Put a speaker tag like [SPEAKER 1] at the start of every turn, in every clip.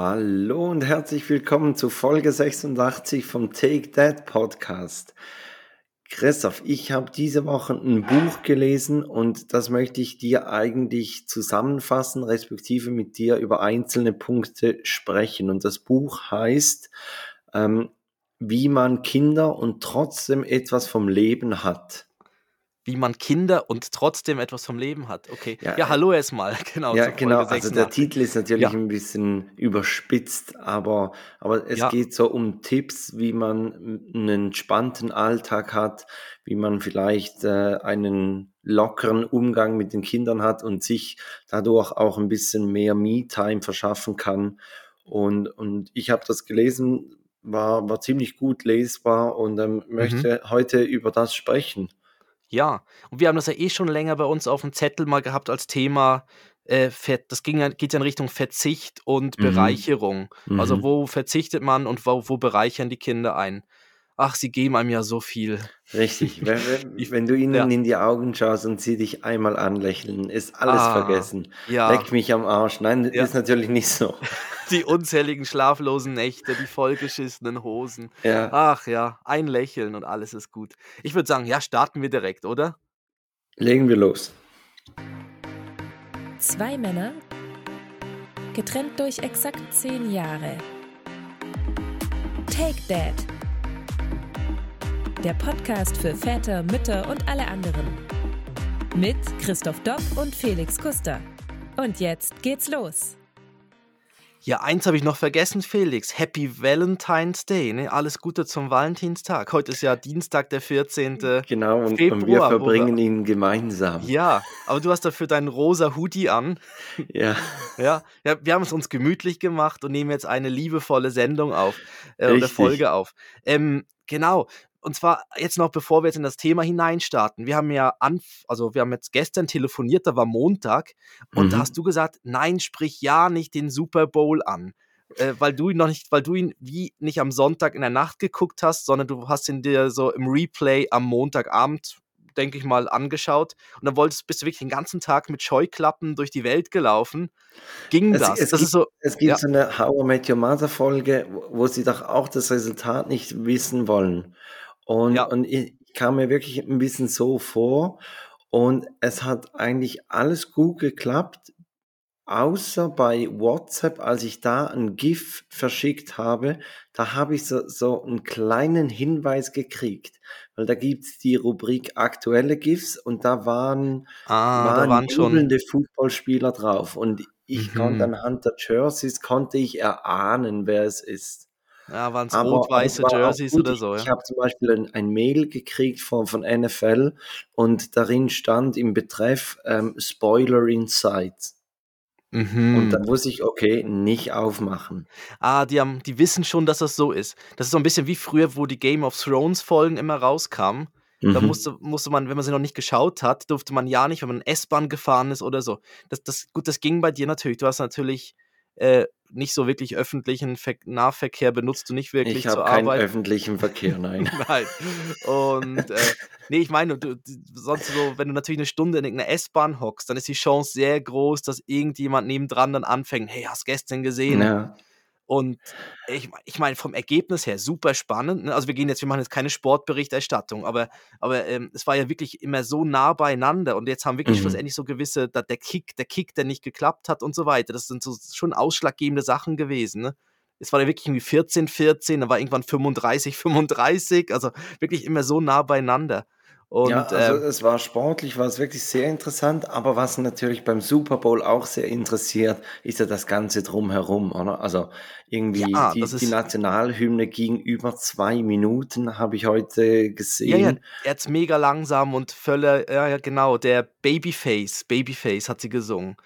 [SPEAKER 1] Hallo und herzlich willkommen zu Folge 86 vom Take That Podcast. Christoph, ich habe diese Woche ein Buch gelesen und das möchte ich dir eigentlich zusammenfassen, respektive mit dir über einzelne Punkte sprechen. Und das Buch heißt, ähm, wie man Kinder und trotzdem etwas vom Leben hat
[SPEAKER 2] wie man Kinder und trotzdem etwas vom Leben hat. Okay. Ja, ja äh, hallo erstmal.
[SPEAKER 1] Genau. Ja, genau. Also der Titel ist natürlich ja. ein bisschen überspitzt, aber, aber es ja. geht so um Tipps, wie man einen entspannten Alltag hat, wie man vielleicht äh, einen lockeren Umgang mit den Kindern hat und sich dadurch auch ein bisschen mehr Me-Time verschaffen kann. Und, und ich habe das gelesen, war, war ziemlich gut lesbar und ähm, mhm. möchte mhm. heute über das sprechen.
[SPEAKER 2] Ja, und wir haben das ja eh schon länger bei uns auf dem Zettel mal gehabt als Thema. Äh, das ging, geht ja in Richtung Verzicht und mhm. Bereicherung. Also mhm. Also wo verzichtet man und wo, wo bereichern die Kinder ein? Ach, sie geben einem ja so viel.
[SPEAKER 1] Richtig. Wenn, wenn, wenn du ihnen ja. in die Augen schaust und sie dich einmal anlächeln, ist alles ah, vergessen. Ja. Leck mich am Arsch. Nein, ja. ist natürlich nicht so.
[SPEAKER 2] Die unzähligen schlaflosen Nächte, die vollgeschissenen Hosen. Ja. Ach ja, ein Lächeln und alles ist gut. Ich würde sagen, ja, starten wir direkt, oder?
[SPEAKER 1] Legen wir los.
[SPEAKER 3] Zwei Männer, getrennt durch exakt zehn Jahre. Take That der Podcast für Väter, Mütter und alle anderen. Mit Christoph Dopp und Felix Kuster. Und jetzt geht's los.
[SPEAKER 2] Ja, eins habe ich noch vergessen, Felix. Happy Valentine's Day. Ne? Alles Gute zum Valentinstag. Heute ist ja Dienstag, der 14.
[SPEAKER 1] Genau,
[SPEAKER 2] und,
[SPEAKER 1] Februar, und wir verbringen wir, ihn gemeinsam.
[SPEAKER 2] Ja, aber du hast dafür deinen rosa Hoodie an.
[SPEAKER 1] Ja.
[SPEAKER 2] Ja, ja wir haben es uns gemütlich gemacht und nehmen jetzt eine liebevolle Sendung auf, äh, oder Folge auf. Ähm, genau, und zwar jetzt noch, bevor wir jetzt in das Thema hineinstarten. Wir haben ja, an, also wir haben jetzt gestern telefoniert, da war Montag, und mhm. da hast du gesagt, nein, sprich ja nicht den Super Bowl an. Äh, weil du ihn noch nicht, weil du ihn wie nicht am Sonntag in der Nacht geguckt hast, sondern du hast ihn dir so im Replay am Montagabend, denke ich mal, angeschaut. Und dann wolltest, bist du wirklich den ganzen Tag mit Scheuklappen durch die Welt gelaufen. Ging es, das?
[SPEAKER 1] Es,
[SPEAKER 2] das
[SPEAKER 1] gibt, so, es gibt ja. so eine How I Met Your Mother Folge, wo sie doch auch das Resultat nicht wissen wollen. Und, ja. und ich kam mir wirklich ein bisschen so vor. Und es hat eigentlich alles gut geklappt, außer bei WhatsApp, als ich da ein GIF verschickt habe, da habe ich so, so einen kleinen Hinweis gekriegt, weil da gibt's die Rubrik aktuelle GIFs und da waren,
[SPEAKER 2] ah, waren, da waren
[SPEAKER 1] jubelnde Fußballspieler drauf und ich mhm. konnte anhand der Jerseys, konnte ich erahnen, wer es ist.
[SPEAKER 2] Ja, waren es rot-weiße Jerseys oder so?
[SPEAKER 1] Ja? Ich habe zum Beispiel ein, ein, Mail gekriegt von, von NFL und darin stand im Betreff ähm, Spoiler Inside. Mhm. Und dann muss ich, okay, nicht aufmachen.
[SPEAKER 2] Ah, die, haben, die wissen schon, dass das so ist. Das ist so ein bisschen wie früher, wo die Game of Thrones Folgen immer rauskamen. Mhm. Da musste, musste man, wenn man sie noch nicht geschaut hat, durfte man ja nicht, wenn man S-Bahn gefahren ist oder so. Das, das, gut, das ging bei dir natürlich. Du hast natürlich äh, nicht so wirklich öffentlichen Ver Nahverkehr benutzt du nicht wirklich
[SPEAKER 1] ich zur
[SPEAKER 2] Arbeit. Ich
[SPEAKER 1] habe keinen öffentlichen Verkehr, nein.
[SPEAKER 2] nein. Und äh, nee, ich meine, du, sonst so, wenn du natürlich eine Stunde in irgendeiner S-Bahn hockst, dann ist die Chance sehr groß, dass irgendjemand nebendran dann anfängt, hey, hast du gestern gesehen? Ja. Und ich, ich meine, vom Ergebnis her super spannend. Ne? Also wir gehen jetzt, wir machen jetzt keine Sportberichterstattung, aber, aber ähm, es war ja wirklich immer so nah beieinander und jetzt haben wirklich mhm. schlussendlich so gewisse, der Kick, der Kick, der nicht geklappt hat und so weiter. Das sind so schon ausschlaggebende Sachen gewesen. Ne? Es war ja wirklich irgendwie 14, 14, dann war irgendwann 35, 35, also wirklich immer so nah beieinander.
[SPEAKER 1] Und, ja, also äh, es war sportlich, war es wirklich sehr interessant, aber was natürlich beim Super Bowl auch sehr interessiert, ist ja das Ganze drumherum, oder? Also irgendwie ja, die, die, Nationalhymne ging über zwei Minuten, habe ich heute gesehen. Ja, ja,
[SPEAKER 2] jetzt mega langsam und völlig, ja, ja, genau, der Babyface, Babyface hat sie gesungen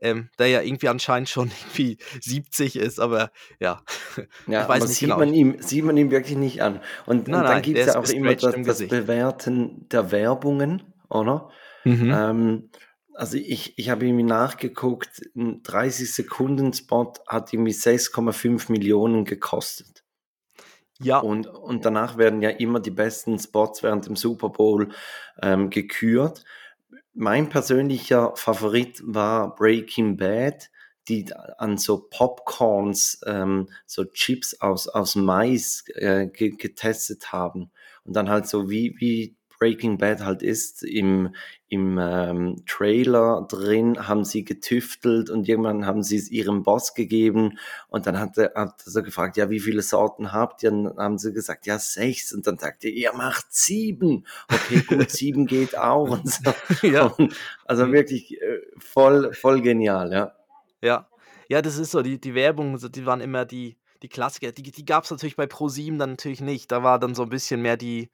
[SPEAKER 2] ähm, der ja irgendwie anscheinend schon irgendwie 70 ist, aber ja.
[SPEAKER 1] Ja, ich weiß aber nicht sieht, genau. man ihm, sieht man ihm wirklich nicht an. Und, nein, und dann gibt es ja auch immer das, das Bewerten der Werbungen, oder? Mhm. Ähm, also ich, ich habe irgendwie nachgeguckt, ein 30-Sekunden-Spot hat irgendwie 6,5 Millionen gekostet. Ja. Und, und danach werden ja immer die besten Spots während dem Super Bowl ähm, gekürt. Mein persönlicher Favorit war Breaking Bad. die an so Popcorns, ähm, so Chips aus, aus Mais äh, getestet haben. Und dann halt so wie, wie Breaking Bad halt ist, im, im ähm, Trailer drin haben sie getüftelt und irgendwann haben sie es ihrem Boss gegeben und dann hat er, hat er so gefragt, ja, wie viele Sorten habt ihr? Und dann haben sie gesagt, ja, sechs. Und dann sagt er, ihr macht sieben. Okay, gut, sieben geht auch. Und so. ja. Und also wirklich äh, voll, voll genial, ja.
[SPEAKER 2] Ja, ja, das ist so, die, die Werbung, die waren immer die, die Klassiker. Die, die gab es natürlich bei Pro7 dann natürlich nicht. Da war dann so ein bisschen mehr die,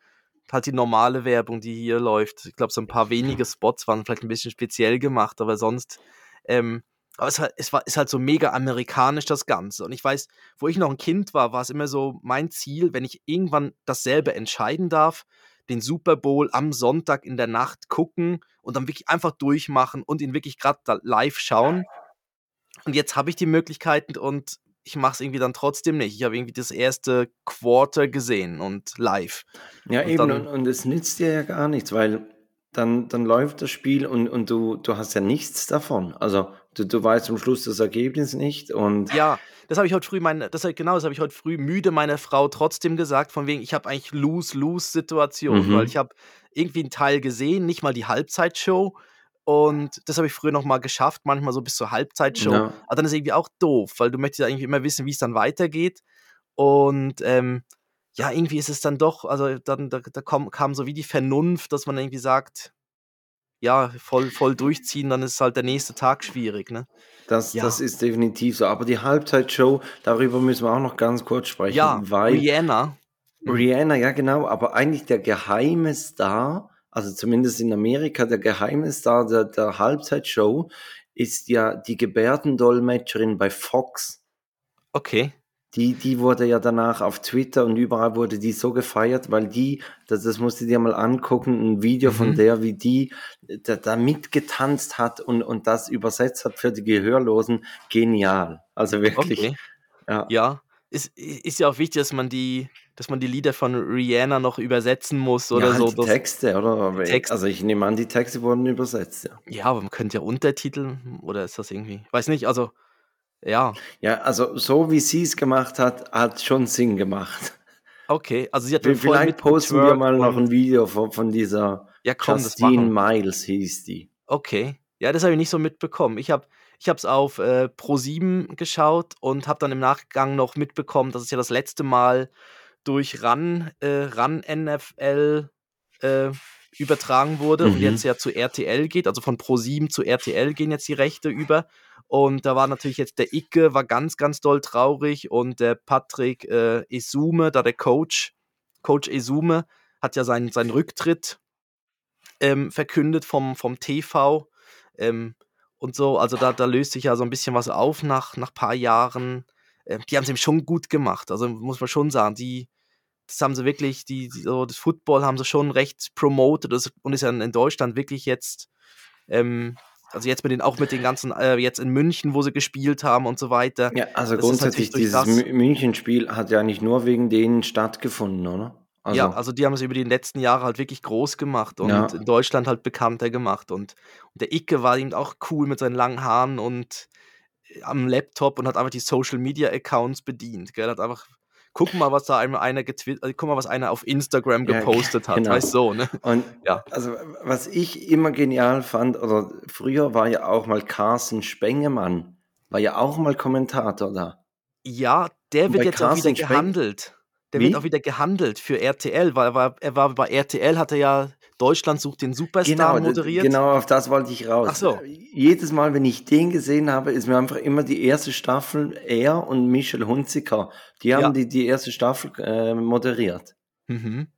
[SPEAKER 2] halt die normale Werbung, die hier läuft. Ich glaube, so ein paar wenige Spots waren vielleicht ein bisschen speziell gemacht, aber sonst, ähm, aber es, es war, ist halt so mega amerikanisch das Ganze. Und ich weiß, wo ich noch ein Kind war, war es immer so mein Ziel, wenn ich irgendwann dasselbe entscheiden darf, den Super Bowl am Sonntag in der Nacht gucken und dann wirklich einfach durchmachen und ihn wirklich gerade live schauen. Und jetzt habe ich die Möglichkeiten und ich mache es irgendwie dann trotzdem nicht. Ich habe irgendwie das erste Quarter gesehen und live.
[SPEAKER 1] Ja, und eben, und, und es nützt dir ja gar nichts, weil dann, dann läuft das Spiel und, und du, du hast ja nichts davon. Also du, du weißt zum Schluss das Ergebnis nicht und.
[SPEAKER 2] Ja, das habe ich heute früh meine, das genau, das habe ich heute früh müde meiner Frau trotzdem gesagt, von wegen, ich habe eigentlich Lose-Lose-Situation, mhm. weil ich habe irgendwie einen Teil gesehen, nicht mal die Halbzeitshow und das habe ich früher noch mal geschafft, manchmal so bis zur Halbzeitshow. Ja. Aber dann ist es irgendwie auch doof, weil du möchtest ja eigentlich immer wissen, wie es dann weitergeht. Und ähm, ja, irgendwie ist es dann doch, also dann da, da kam, kam so wie die Vernunft, dass man irgendwie sagt, ja, voll, voll durchziehen, dann ist halt der nächste Tag schwierig, ne?
[SPEAKER 1] Das, ja. das ist definitiv so. Aber die Halbzeitshow, darüber müssen wir auch noch ganz kurz sprechen.
[SPEAKER 2] Ja, weil Rihanna.
[SPEAKER 1] Rihanna, ja genau, aber eigentlich der geheime Star also zumindest in Amerika, der Geheimnisstar der, der Halbzeitshow ist ja die Gebärdendolmetscherin bei Fox.
[SPEAKER 2] Okay.
[SPEAKER 1] Die, die wurde ja danach auf Twitter und überall wurde die so gefeiert, weil die, das, das musst du dir mal angucken, ein Video mhm. von der, wie die da, da mitgetanzt hat und, und das übersetzt hat für die Gehörlosen. Genial. Also wirklich. Okay.
[SPEAKER 2] Ja. ja. Ist, ist ja auch wichtig, dass man die, dass man die Lieder von Rihanna noch übersetzen muss oder ja,
[SPEAKER 1] so. Die Texte, oder? Text. Also ich nehme an, die Texte wurden übersetzt, ja.
[SPEAKER 2] Ja, aber man könnte ja Untertitel oder ist das irgendwie, weiß nicht, also ja.
[SPEAKER 1] Ja, also so wie sie es gemacht hat, hat schon Sinn gemacht.
[SPEAKER 2] Okay, also sie hat
[SPEAKER 1] Vielleicht posten wir mal noch ein Video von, von dieser ja, komm, Justine Miles hieß die.
[SPEAKER 2] Okay, ja, das habe ich nicht so mitbekommen. Ich habe ich es auf äh, Pro7 geschaut und habe dann im Nachgang noch mitbekommen, dass es ja das letzte Mal durch RAN, äh, RAN NFL äh, übertragen wurde mhm. und jetzt ja zu RTL geht, also von Pro7 zu RTL gehen jetzt die Rechte über. Und da war natürlich jetzt der Icke, war ganz, ganz doll traurig und der Patrick äh, Esume, da der Coach, Coach Esume, hat ja seinen, seinen Rücktritt ähm, verkündet vom, vom TV ähm, und so. Also da, da löst sich ja so ein bisschen was auf nach ein paar Jahren. Ähm, die haben es ihm schon gut gemacht. Also muss man schon sagen, die, das haben sie wirklich, die, die so das Football haben sie schon recht promoted und ist ja in Deutschland wirklich jetzt, ähm, also jetzt mit den, auch mit den ganzen, äh, jetzt in München, wo sie gespielt haben und so weiter.
[SPEAKER 1] Ja, also grundsätzlich dieses München-Spiel hat ja nicht nur wegen denen stattgefunden, oder?
[SPEAKER 2] Also. Ja, also die haben es über die letzten Jahre halt wirklich groß gemacht und ja. in Deutschland halt bekannter gemacht. Und, und der Icke war eben auch cool mit seinen langen Haaren und am Laptop und hat einfach die Social Media Accounts bedient. Gell? Hat einfach, guck mal, was da einer getwittert, äh, guck mal, was einer auf Instagram gepostet ja, genau. hat. Weißt so, ne?
[SPEAKER 1] Und ja. also was ich immer genial fand, oder früher war ja auch mal Carsten Spengemann, war ja auch mal Kommentator da.
[SPEAKER 2] Ja, der wird jetzt Carsten auch wieder gehandelt. Der Wie? wird auch wieder gehandelt für RTL, weil er war, er war bei RTL, hat er ja Deutschland sucht den Superstar
[SPEAKER 1] genau,
[SPEAKER 2] moderiert.
[SPEAKER 1] Genau, auf das wollte ich raus.
[SPEAKER 2] Ach so.
[SPEAKER 1] Jedes Mal, wenn ich den gesehen habe, ist mir einfach immer die erste Staffel, er und Michel Hunziker, die haben ja. die, die erste Staffel äh, moderiert.
[SPEAKER 2] Mhm.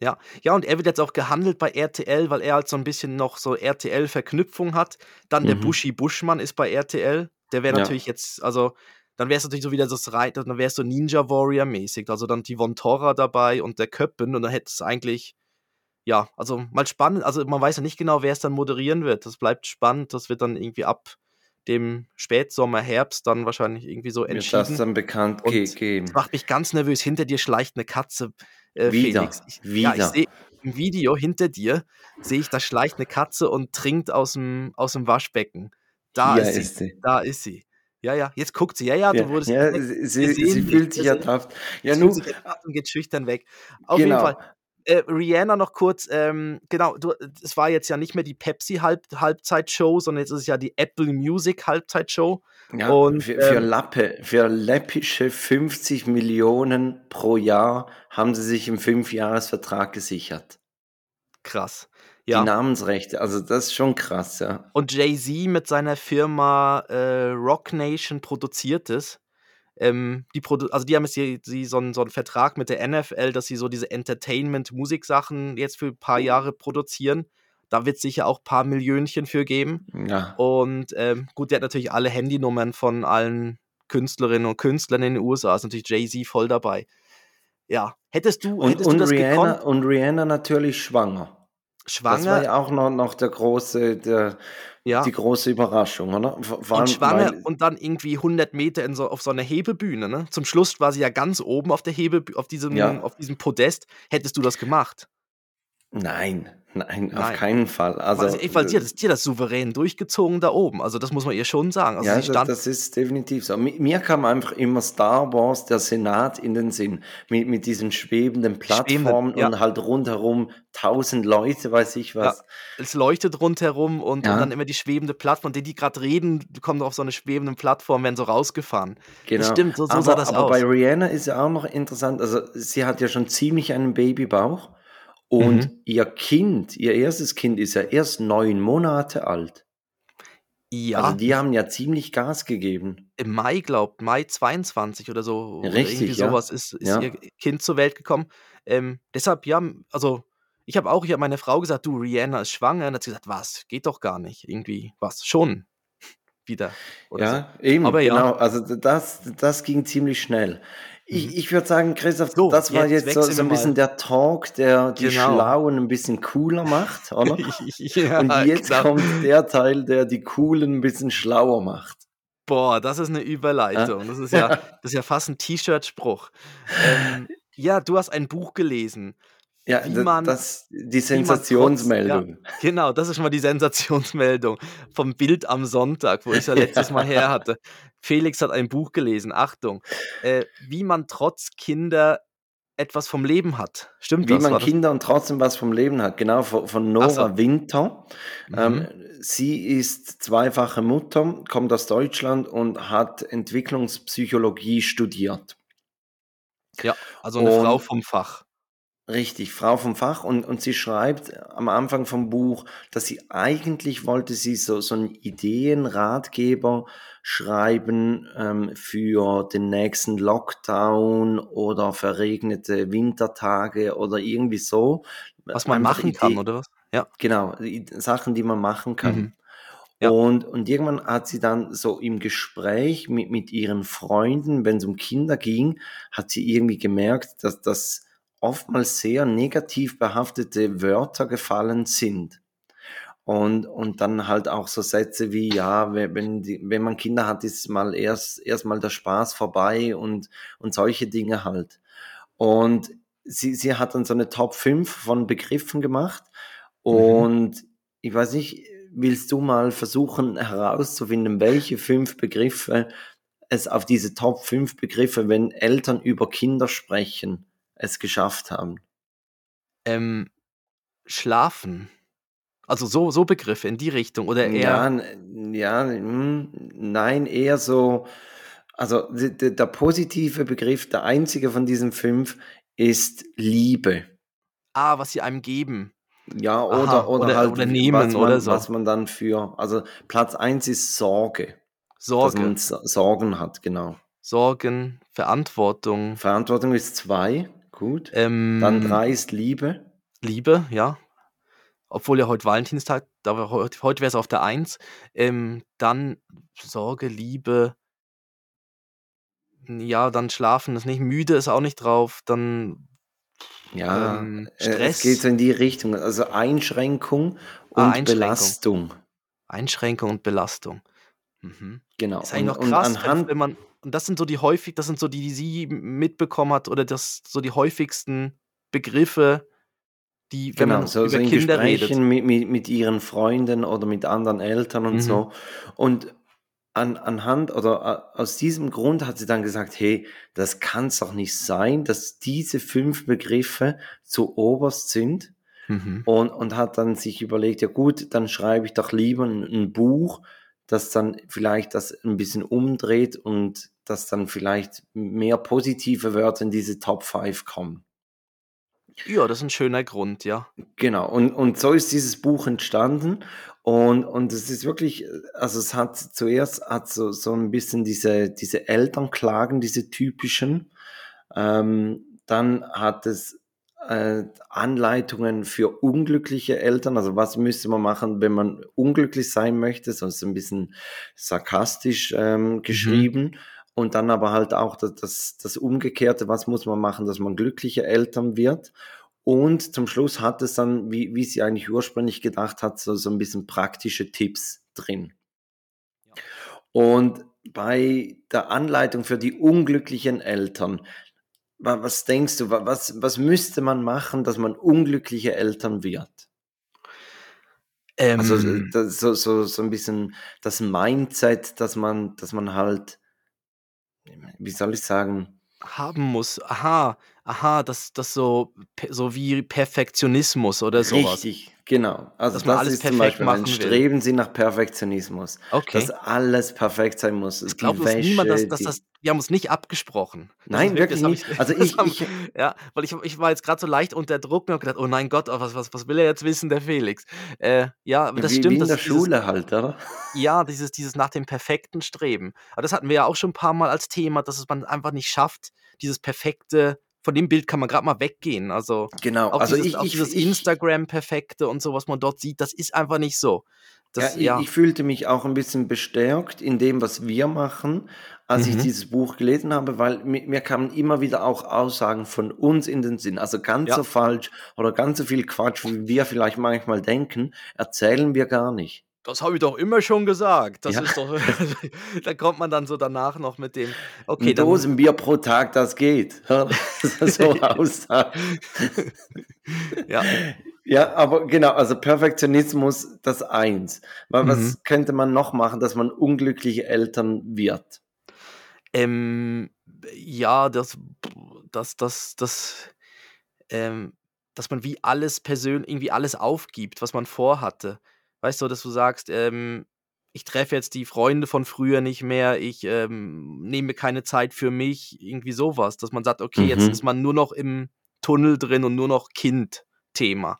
[SPEAKER 2] Ja. ja, und er wird jetzt auch gehandelt bei RTL, weil er halt so ein bisschen noch so RTL-Verknüpfung hat. Dann der mhm. Buschi Buschmann ist bei RTL. Der wäre natürlich ja. jetzt, also dann wäre es natürlich so wieder das Reit, dann wäre es so Ninja Warrior mäßig. Also dann die Von Torra dabei und der Köppen und dann hätte es eigentlich ja, also mal spannend. Also man weiß ja nicht genau, wer es dann moderieren wird. Das bleibt spannend. Das wird dann irgendwie ab dem Spätsommer, Herbst dann wahrscheinlich irgendwie so entschieden. Wird
[SPEAKER 1] das dann bekannt geben? Das
[SPEAKER 2] macht mich ganz nervös. Hinter dir schleicht eine Katze,
[SPEAKER 1] äh, Wieder. Felix.
[SPEAKER 2] Ich,
[SPEAKER 1] Wieder.
[SPEAKER 2] Ja, ich sehe im Video hinter dir, sehe ich, da schleicht eine Katze und trinkt aus dem, aus dem Waschbecken. Da ist, ist, sie. Da ist sie. Ja, ja, jetzt guckt sie. Ja, ja, du wurdest.
[SPEAKER 1] Ja, sie, sie, sie fühlt sich ertappt. Ja, nun.
[SPEAKER 2] Und geht schüchtern weg. Auf genau. jeden Fall. Äh, Rihanna noch kurz, ähm, genau, du, es war jetzt ja nicht mehr die Pepsi-Halbzeitshow, sondern jetzt ist es ja die Apple Music Halbzeitshow.
[SPEAKER 1] Ja, und, für, für ähm, Lappe, für läppische 50 Millionen pro Jahr haben sie sich im Fünfjahresvertrag gesichert.
[SPEAKER 2] Krass.
[SPEAKER 1] Ja. Die Namensrechte, also das ist schon krass, ja.
[SPEAKER 2] Und Jay-Z mit seiner Firma äh, Rock Nation produziert es. Ähm, die also die haben jetzt hier, sie so, einen, so einen Vertrag mit der NFL, dass sie so diese Entertainment-Musik-Sachen jetzt für ein paar Jahre produzieren. Da wird es sicher auch ein paar Millionchen für geben.
[SPEAKER 1] Ja.
[SPEAKER 2] Und ähm, gut, der hat natürlich alle Handynummern von allen Künstlerinnen und Künstlern in den USA. Ist natürlich Jay-Z voll dabei. Ja, hättest du,
[SPEAKER 1] und,
[SPEAKER 2] hättest
[SPEAKER 1] und
[SPEAKER 2] du das
[SPEAKER 1] Rihanna,
[SPEAKER 2] gekonnt?
[SPEAKER 1] Und Rihanna natürlich schwanger
[SPEAKER 2] schwanger. Das
[SPEAKER 1] war ja auch noch, noch der große, der, ja. die große Überraschung, oder?
[SPEAKER 2] War, und schwanger und dann irgendwie 100 Meter in so, auf so einer Hebebühne. Ne? Zum Schluss war sie ja ganz oben auf der Hebe, auf diesem, ja. auf diesem Podest. Hättest du das gemacht?
[SPEAKER 1] Nein, Nein, auf keinen Fall. Also,
[SPEAKER 2] also ich, weil sie hat das, das souverän durchgezogen da oben. Also das muss man ihr schon sagen. Also
[SPEAKER 1] ja, das, das, ist definitiv so. Mir kam einfach immer Star Wars, der Senat in den Sinn. Mit, mit diesen schwebenden Plattformen Schwebende, ja. und halt rundherum tausend Leute, weiß ich was. Ja,
[SPEAKER 2] es leuchtet rundherum und, ja. und, dann immer die schwebende Plattform. Die, die gerade reden, kommen auf so eine schwebende Plattform, werden so rausgefahren.
[SPEAKER 1] Genau.
[SPEAKER 2] Das stimmt, so, so
[SPEAKER 1] aber,
[SPEAKER 2] sah das
[SPEAKER 1] aber
[SPEAKER 2] aus.
[SPEAKER 1] bei Rihanna ist ja auch noch interessant, also sie hat ja schon ziemlich einen Babybauch. Und mhm. ihr Kind, ihr erstes Kind ist ja erst neun Monate alt. Ja. Also die haben ja ziemlich Gas gegeben.
[SPEAKER 2] Im Mai, glaubt, Mai 22 oder so.
[SPEAKER 1] Richtig, oder irgendwie
[SPEAKER 2] sowas ist, ist ja. ihr Kind zur Welt gekommen. Ähm, deshalb, ja, also ich habe auch, ich habe meine Frau gesagt, du, Rihanna ist schwanger. Und hat sie gesagt, was, geht doch gar nicht. Irgendwie, was, schon wieder.
[SPEAKER 1] ja, so. eben, Aber genau. Also das, das ging ziemlich schnell. Ich, mhm. ich würde sagen, Christoph, so, das war jetzt, jetzt so, so, ein bisschen der Talk, der die genau. Schlauen ein bisschen cooler macht, oder? ja, Und jetzt genau. kommt der Teil, der die Coolen ein bisschen schlauer macht.
[SPEAKER 2] Boah, das ist eine Überleitung. Das ist ja, das ist ja fast ein T-Shirt-Spruch. Ähm, ja, du hast ein Buch gelesen.
[SPEAKER 1] Ja, wie man, das, die Sensationsmeldung.
[SPEAKER 2] Ja, genau, das ist schon mal die Sensationsmeldung vom Bild am Sonntag, wo ich es ja letztes Mal her hatte. Felix hat ein Buch gelesen, Achtung, äh, wie man trotz Kinder etwas vom Leben hat. Stimmt
[SPEAKER 1] Wie
[SPEAKER 2] das?
[SPEAKER 1] man Kinder und trotzdem was vom Leben hat. Genau, von, von Nora so. Winter. Mhm. Ähm, sie ist zweifache Mutter, kommt aus Deutschland und hat Entwicklungspsychologie studiert.
[SPEAKER 2] Ja, also eine und, Frau vom Fach.
[SPEAKER 1] Richtig, Frau vom Fach und, und sie schreibt am Anfang vom Buch, dass sie eigentlich wollte sie so, so einen Ideenratgeber schreiben ähm, für den nächsten Lockdown oder verregnete Wintertage oder irgendwie so.
[SPEAKER 2] Was man Einfach machen kann, oder was?
[SPEAKER 1] Ja. Genau, Sachen, die man machen kann. Mhm. Ja. Und, und irgendwann hat sie dann so im Gespräch mit, mit ihren Freunden, wenn es um Kinder ging, hat sie irgendwie gemerkt, dass das oftmals sehr negativ behaftete Wörter gefallen sind. Und, und dann halt auch so Sätze wie, ja, wenn, die, wenn man Kinder hat, ist mal erst, erst mal der Spaß vorbei und, und solche Dinge halt. Und sie, sie hat dann so eine Top 5 von Begriffen gemacht. Mhm. Und mhm. ich weiß nicht, willst du mal versuchen herauszufinden, welche fünf Begriffe es auf diese Top 5 Begriffe, wenn Eltern über Kinder sprechen, es geschafft haben?
[SPEAKER 2] Ähm, schlafen. Also so, so Begriffe in die Richtung oder eher.
[SPEAKER 1] Ja, ja hm, nein, eher so. Also der, der positive Begriff, der einzige von diesen fünf, ist Liebe.
[SPEAKER 2] Ah, was sie einem geben.
[SPEAKER 1] Ja, oder, Aha, oder, oder, halt,
[SPEAKER 2] oder nehmen
[SPEAKER 1] man,
[SPEAKER 2] oder so.
[SPEAKER 1] Was man dann für, also Platz eins ist Sorge.
[SPEAKER 2] Sorge.
[SPEAKER 1] Dass man Sorgen hat, genau.
[SPEAKER 2] Sorgen, Verantwortung.
[SPEAKER 1] Verantwortung ist zwei. Gut.
[SPEAKER 2] Ähm,
[SPEAKER 1] Dann drei ist Liebe.
[SPEAKER 2] Liebe, ja. Obwohl ja heute Valentinstag, da heute, heute wäre es auf der Eins. Ähm, dann Sorge, Liebe. Ja, dann Schlafen ist nicht. Müde ist auch nicht drauf. Dann
[SPEAKER 1] ja, ähm, Stress. Es geht so in die Richtung. Also Einschränkung und ah, Einschränkung. Belastung.
[SPEAKER 2] Einschränkung und Belastung. Mhm.
[SPEAKER 1] Genau.
[SPEAKER 2] Ist eigentlich und, noch krass, wenn man, und das sind so die häufig, das sind so die, die sie mitbekommen hat oder das so die häufigsten Begriffe, die, wenn genau, man so, über so in Kinder
[SPEAKER 1] Gesprächen redet. Mit, mit, mit ihren Freunden oder mit anderen Eltern und mhm. so. Und an, anhand oder aus diesem Grund hat sie dann gesagt, hey, das kann es doch nicht sein, dass diese fünf Begriffe zu oberst sind. Mhm. Und, und hat dann sich überlegt, ja gut, dann schreibe ich doch lieber ein, ein Buch, das dann vielleicht das ein bisschen umdreht und dass dann vielleicht mehr positive Wörter in diese Top 5 kommen.
[SPEAKER 2] Ja, das ist ein schöner Grund, ja.
[SPEAKER 1] Genau, und, und so ist dieses Buch entstanden. Und, und es ist wirklich, also es hat zuerst hat so, so ein bisschen diese, diese Elternklagen, diese typischen. Ähm, dann hat es äh, Anleitungen für unglückliche Eltern. Also was müsste man machen, wenn man unglücklich sein möchte? So ist ein bisschen sarkastisch ähm, mhm. geschrieben. Mhm. Und dann aber halt auch das, das, das Umgekehrte, was muss man machen, dass man glückliche Eltern wird. Und zum Schluss hat es dann, wie, wie sie eigentlich ursprünglich gedacht hat, so, so ein bisschen praktische Tipps drin. Ja. Und bei der Anleitung für die unglücklichen Eltern, was denkst du, was, was müsste man machen, dass man unglückliche Eltern wird? Also, ähm, also so, so, so ein bisschen das Mindset, dass man, dass man halt wie soll ich sagen?
[SPEAKER 2] Haben muss. Aha, aha, das, das so, so wie Perfektionismus oder sowas.
[SPEAKER 1] Richtig, genau. Also das alles ist zum Beispiel ein Streben Sie nach Perfektionismus. Okay. Dass alles perfekt sein muss.
[SPEAKER 2] Ich glaube, niemand, dass, dass das wir haben uns nicht abgesprochen.
[SPEAKER 1] Das nein, wirklich, wirklich nicht.
[SPEAKER 2] Ich, also ich, haben, ich, ja, weil ich, ich war jetzt gerade so leicht unter Druck und habe gedacht, oh mein Gott, oh, was, was, was will er jetzt wissen, der Felix? Äh, ja, das
[SPEAKER 1] wie,
[SPEAKER 2] stimmt.
[SPEAKER 1] Wie in
[SPEAKER 2] der
[SPEAKER 1] Schule halt, oder?
[SPEAKER 2] Ja, dieses, dieses nach dem perfekten Streben. Aber das hatten wir ja auch schon ein paar Mal als Thema, dass es man einfach nicht schafft, dieses perfekte von dem Bild kann man gerade mal weggehen. Also
[SPEAKER 1] genau,
[SPEAKER 2] auch
[SPEAKER 1] also
[SPEAKER 2] dieses,
[SPEAKER 1] ich,
[SPEAKER 2] auch dieses Instagram-Perfekte und so, was man dort sieht, das ist einfach nicht so.
[SPEAKER 1] Das, ja, ja. Ich, ich, fühlte mich auch ein bisschen bestärkt in dem, was wir machen, als mhm. ich dieses Buch gelesen habe, weil mir, mir, kamen immer wieder auch Aussagen von uns in den Sinn. Also ganz ja. so falsch oder ganz so viel Quatsch, wie wir vielleicht manchmal denken, erzählen wir gar nicht.
[SPEAKER 2] Das habe ich doch immer schon gesagt. Das ja. ist doch, da kommt man dann so danach noch mit dem.
[SPEAKER 1] Okay, Ein Dosenbier pro Tag, das geht. so Aussagen. ja. Ja, aber genau, also Perfektionismus, das eins. Was mhm. könnte man noch machen, dass man unglückliche Eltern wird?
[SPEAKER 2] Ähm, ja, das, das, das, das, ähm, dass man wie alles persönlich, irgendwie alles aufgibt, was man vorhatte. Weißt du, dass du sagst, ähm, ich treffe jetzt die Freunde von früher nicht mehr, ich ähm, nehme keine Zeit für mich, irgendwie sowas, dass man sagt, okay, mhm. jetzt ist man nur noch im Tunnel drin und nur noch Kind-Thema.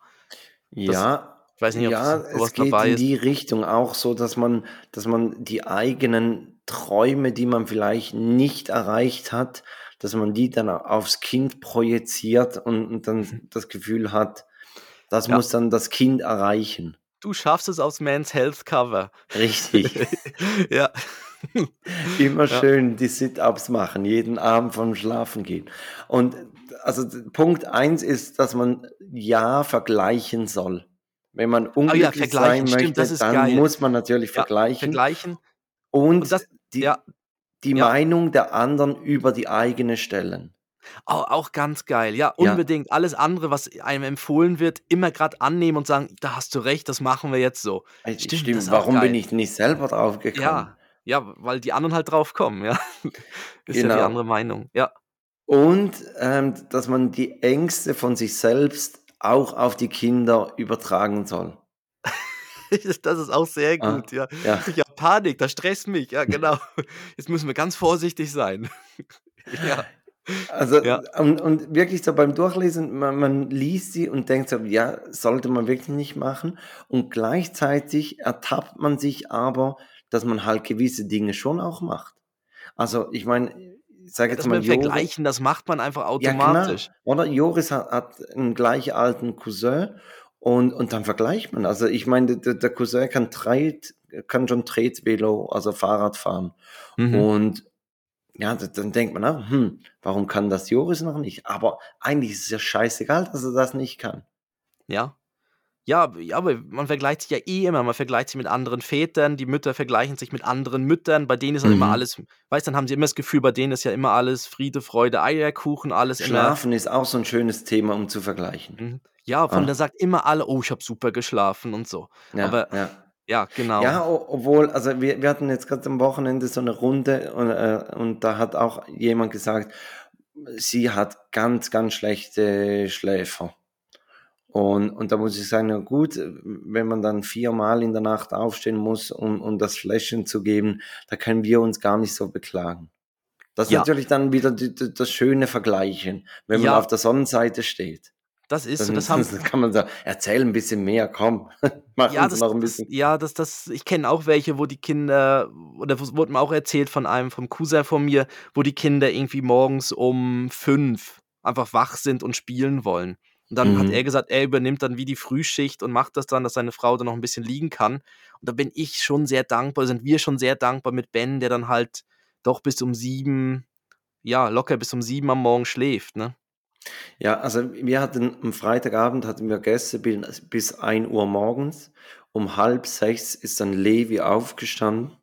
[SPEAKER 1] Ja, ich weiß nicht, ob ja, es geht in die Richtung auch so, dass man, dass man die eigenen Träume, die man vielleicht nicht erreicht hat, dass man die dann aufs Kind projiziert und, und dann mhm. das Gefühl hat, das ja. muss dann das Kind erreichen.
[SPEAKER 2] Du schaffst es aufs Men's Health Cover.
[SPEAKER 1] Richtig.
[SPEAKER 2] ja.
[SPEAKER 1] Immer ja. schön die Sit-Ups machen, jeden Abend vom Schlafen gehen. Und also Punkt eins ist, dass man ja vergleichen soll. Wenn man unglücklich oh ja, sein Stimmt, möchte, dann geil. muss man natürlich vergleichen.
[SPEAKER 2] vergleichen.
[SPEAKER 1] Und, Und das, die, die Meinung der anderen über die eigene stellen.
[SPEAKER 2] Oh, auch ganz geil, ja, unbedingt. Ja. Alles andere, was einem empfohlen wird, immer gerade annehmen und sagen, da hast du recht, das machen wir jetzt so.
[SPEAKER 1] Stimmt, Stimmt. warum bin ich nicht selber drauf gekommen?
[SPEAKER 2] Ja, ja, weil die anderen halt drauf kommen, ja. ist genau. ja die genau. andere Meinung, ja.
[SPEAKER 1] Und ähm, dass man die Ängste von sich selbst auch auf die Kinder übertragen soll.
[SPEAKER 2] das ist auch sehr ah, gut, ja. ja. Ich habe Panik, das stresst mich, ja, genau. Jetzt müssen wir ganz vorsichtig sein.
[SPEAKER 1] ja. Also, ja. und, und, wirklich so beim Durchlesen, man, man, liest sie und denkt so, ja, sollte man wirklich nicht machen. Und gleichzeitig ertappt man sich aber, dass man halt gewisse Dinge schon auch macht. Also, ich meine, ich sage jetzt
[SPEAKER 2] das
[SPEAKER 1] mal,
[SPEAKER 2] Joris, vergleichen, das macht man einfach automatisch.
[SPEAKER 1] Ja, Oder Joris hat, hat einen gleich alten Cousin und, und dann vergleicht man. Also, ich meine, der, der Cousin kann, Treit, kann schon Tretvelo, also Fahrrad fahren. Mhm. Und ja, dann denkt man, ah, hm, warum kann das Joris noch nicht? Aber eigentlich ist es ja scheißegal, dass er das nicht kann.
[SPEAKER 2] Ja. Ja, ja, aber man vergleicht sich ja eh immer. Man vergleicht sich mit anderen Vätern, die Mütter vergleichen sich mit anderen Müttern. Bei denen ist dann mhm. immer alles, weißt dann haben sie immer das Gefühl, bei denen ist ja immer alles Friede, Freude, Eierkuchen, alles
[SPEAKER 1] Schlafen ist auch so ein schönes Thema, um zu vergleichen.
[SPEAKER 2] Mhm. Ja, von ah. der sagt immer alle, oh, ich habe super geschlafen und so. Ja, aber ja Ja, genau.
[SPEAKER 1] Ja, obwohl, also wir, wir hatten jetzt gerade am Wochenende so eine Runde und, äh, und da hat auch jemand gesagt, sie hat ganz, ganz schlechte Schläfer. Und, und da muss ich sagen, na gut, wenn man dann viermal in der Nacht aufstehen muss, um, um das Fläschchen zu geben, da können wir uns gar nicht so beklagen. Das ist ja. natürlich dann wieder die, die, das schöne Vergleichen, wenn man auf der Sonnenseite steht.
[SPEAKER 2] Das ist so.
[SPEAKER 1] Das, haben, das kann man sagen, erzähl ein bisschen mehr, komm, mach
[SPEAKER 2] ja,
[SPEAKER 1] uns
[SPEAKER 2] das,
[SPEAKER 1] noch ein bisschen.
[SPEAKER 2] Das, ja, das, das, ich kenne auch welche, wo die Kinder, oder wurde mir auch erzählt von einem, vom Cousin von mir, wo die Kinder irgendwie morgens um fünf einfach wach sind und spielen wollen. Und dann mhm. hat er gesagt, er übernimmt dann wie die Frühschicht und macht das dann, dass seine Frau dann noch ein bisschen liegen kann. Und da bin ich schon sehr dankbar, sind wir schon sehr dankbar mit Ben, der dann halt doch bis um sieben, ja, locker bis um sieben am Morgen schläft, ne?
[SPEAKER 1] Ja, also wir hatten am Freitagabend hatten wir Gäste bis 1 Uhr morgens. Um halb sechs ist dann Levi aufgestanden.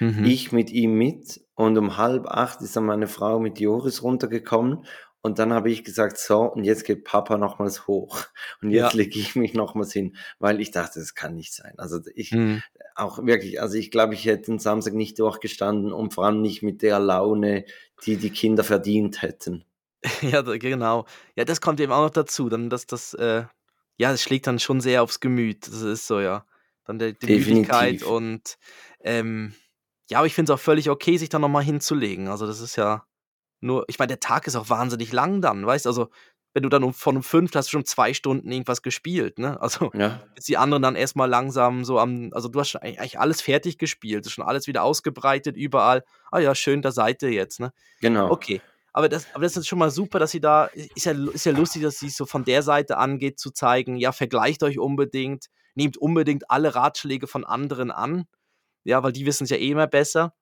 [SPEAKER 1] Mhm. Ich mit ihm mit. Und um halb acht ist dann meine Frau mit Joris runtergekommen. Und dann habe ich gesagt, so, und jetzt geht Papa nochmals hoch. Und jetzt ja. lege ich mich nochmals hin, weil ich dachte, das kann nicht sein. Also ich, mhm. auch wirklich, also ich glaube, ich hätte den Samstag nicht durchgestanden und vor allem nicht mit der Laune, die die Kinder verdient hätten.
[SPEAKER 2] Ja, genau. Ja, das kommt eben auch noch dazu. Dann, dass das, äh, ja, das schlägt dann schon sehr aufs Gemüt. Das ist so, ja. Dann der, die Müdigkeit und ähm, ja, aber ich finde es auch völlig okay, sich da nochmal hinzulegen. Also, das ist ja nur, ich meine, der Tag ist auch wahnsinnig lang dann, weißt du? Also, wenn du dann um, von um fünf hast du schon zwei Stunden irgendwas gespielt, ne? Also, ja. bis die anderen dann erstmal langsam so am, also du hast schon eigentlich alles fertig gespielt, schon alles wieder ausgebreitet, überall. Ah ja, schön, da seid ihr jetzt, ne?
[SPEAKER 1] Genau.
[SPEAKER 2] Okay. Aber das, aber das ist schon mal super, dass sie da, ist ja, ist ja lustig, dass sie so von der Seite angeht, zu zeigen, ja, vergleicht euch unbedingt, nehmt unbedingt alle Ratschläge von anderen an, ja, weil die wissen es ja eh immer besser.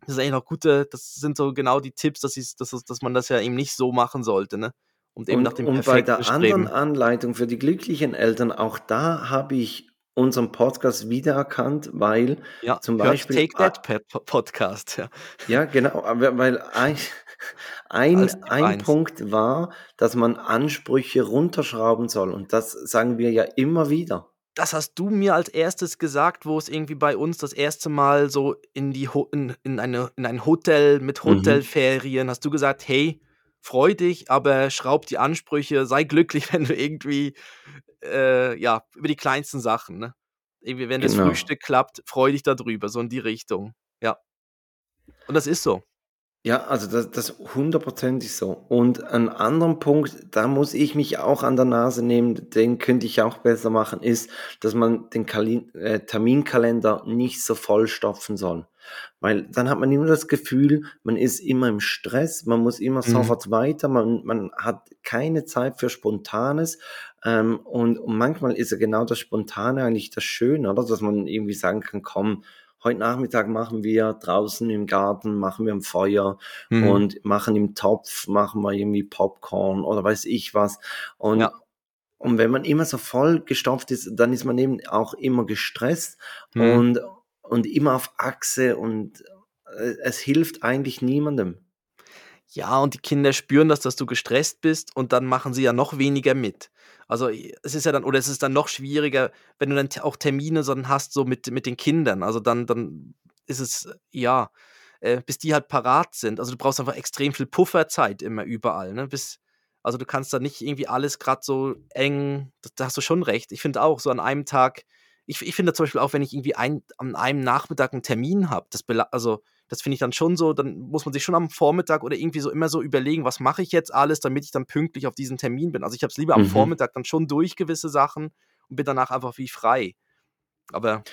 [SPEAKER 2] Das ist eigentlich noch gute, das sind so genau die Tipps, dass, dass, dass man das ja eben nicht so machen sollte, ne?
[SPEAKER 1] Und eben und, nach dem Und bei der Streben. anderen Anleitung für die glücklichen Eltern, auch da habe ich unseren Podcast wiedererkannt, weil
[SPEAKER 2] ja,
[SPEAKER 1] zum Beispiel.
[SPEAKER 2] Take That Podcast, ja.
[SPEAKER 1] Ja, genau, weil eigentlich ein, ein Punkt war, dass man Ansprüche runterschrauben soll. Und das sagen wir ja immer wieder.
[SPEAKER 2] Das hast du mir als erstes gesagt, wo es irgendwie bei uns das erste Mal so in, die Ho in, in, eine, in ein Hotel mit mhm. Hotelferien, mhm. hast du gesagt, hey, freu dich, aber schraub die Ansprüche, sei glücklich, wenn du irgendwie, äh, ja, über die kleinsten Sachen, ne? Irgendwie, wenn genau. das Frühstück klappt, freu dich darüber, so in die Richtung. Ja. Und das ist so.
[SPEAKER 1] Ja, also das, das hundertprozentig so. Und einen anderen Punkt, da muss ich mich auch an der Nase nehmen, den könnte ich auch besser machen, ist, dass man den Kali äh, Terminkalender nicht so vollstopfen soll. Weil dann hat man immer das Gefühl, man ist immer im Stress, man muss immer mhm. sofort weiter, man, man hat keine Zeit für Spontanes. Ähm, und, und manchmal ist ja genau das Spontane eigentlich das Schöne, oder? Dass man irgendwie sagen kann, komm, heute Nachmittag machen wir draußen im Garten, machen wir ein Feuer mhm. und machen im Topf, machen wir irgendwie Popcorn oder weiß ich was. Und, ja. und wenn man immer so voll gestopft ist, dann ist man eben auch immer gestresst mhm. und, und immer auf Achse und äh, es hilft eigentlich niemandem.
[SPEAKER 2] Ja, und die Kinder spüren das, dass du gestresst bist und dann machen sie ja noch weniger mit. Also es ist ja dann, oder es ist dann noch schwieriger, wenn du dann auch Termine so hast, so mit, mit den Kindern. Also dann, dann ist es, ja, äh, bis die halt parat sind. Also du brauchst einfach extrem viel Pufferzeit immer überall, ne? Bis, also du kannst da nicht irgendwie alles gerade so eng, da, hast du schon recht. Ich finde auch, so an einem Tag, ich, ich finde zum Beispiel auch, wenn ich irgendwie ein, an einem Nachmittag einen Termin habe, das also das finde ich dann schon so, dann muss man sich schon am Vormittag oder irgendwie so immer so überlegen, was mache ich jetzt alles, damit ich dann pünktlich auf diesen Termin bin. Also ich habe es lieber mhm. am Vormittag dann schon durch gewisse Sachen und bin danach einfach wie frei. Aber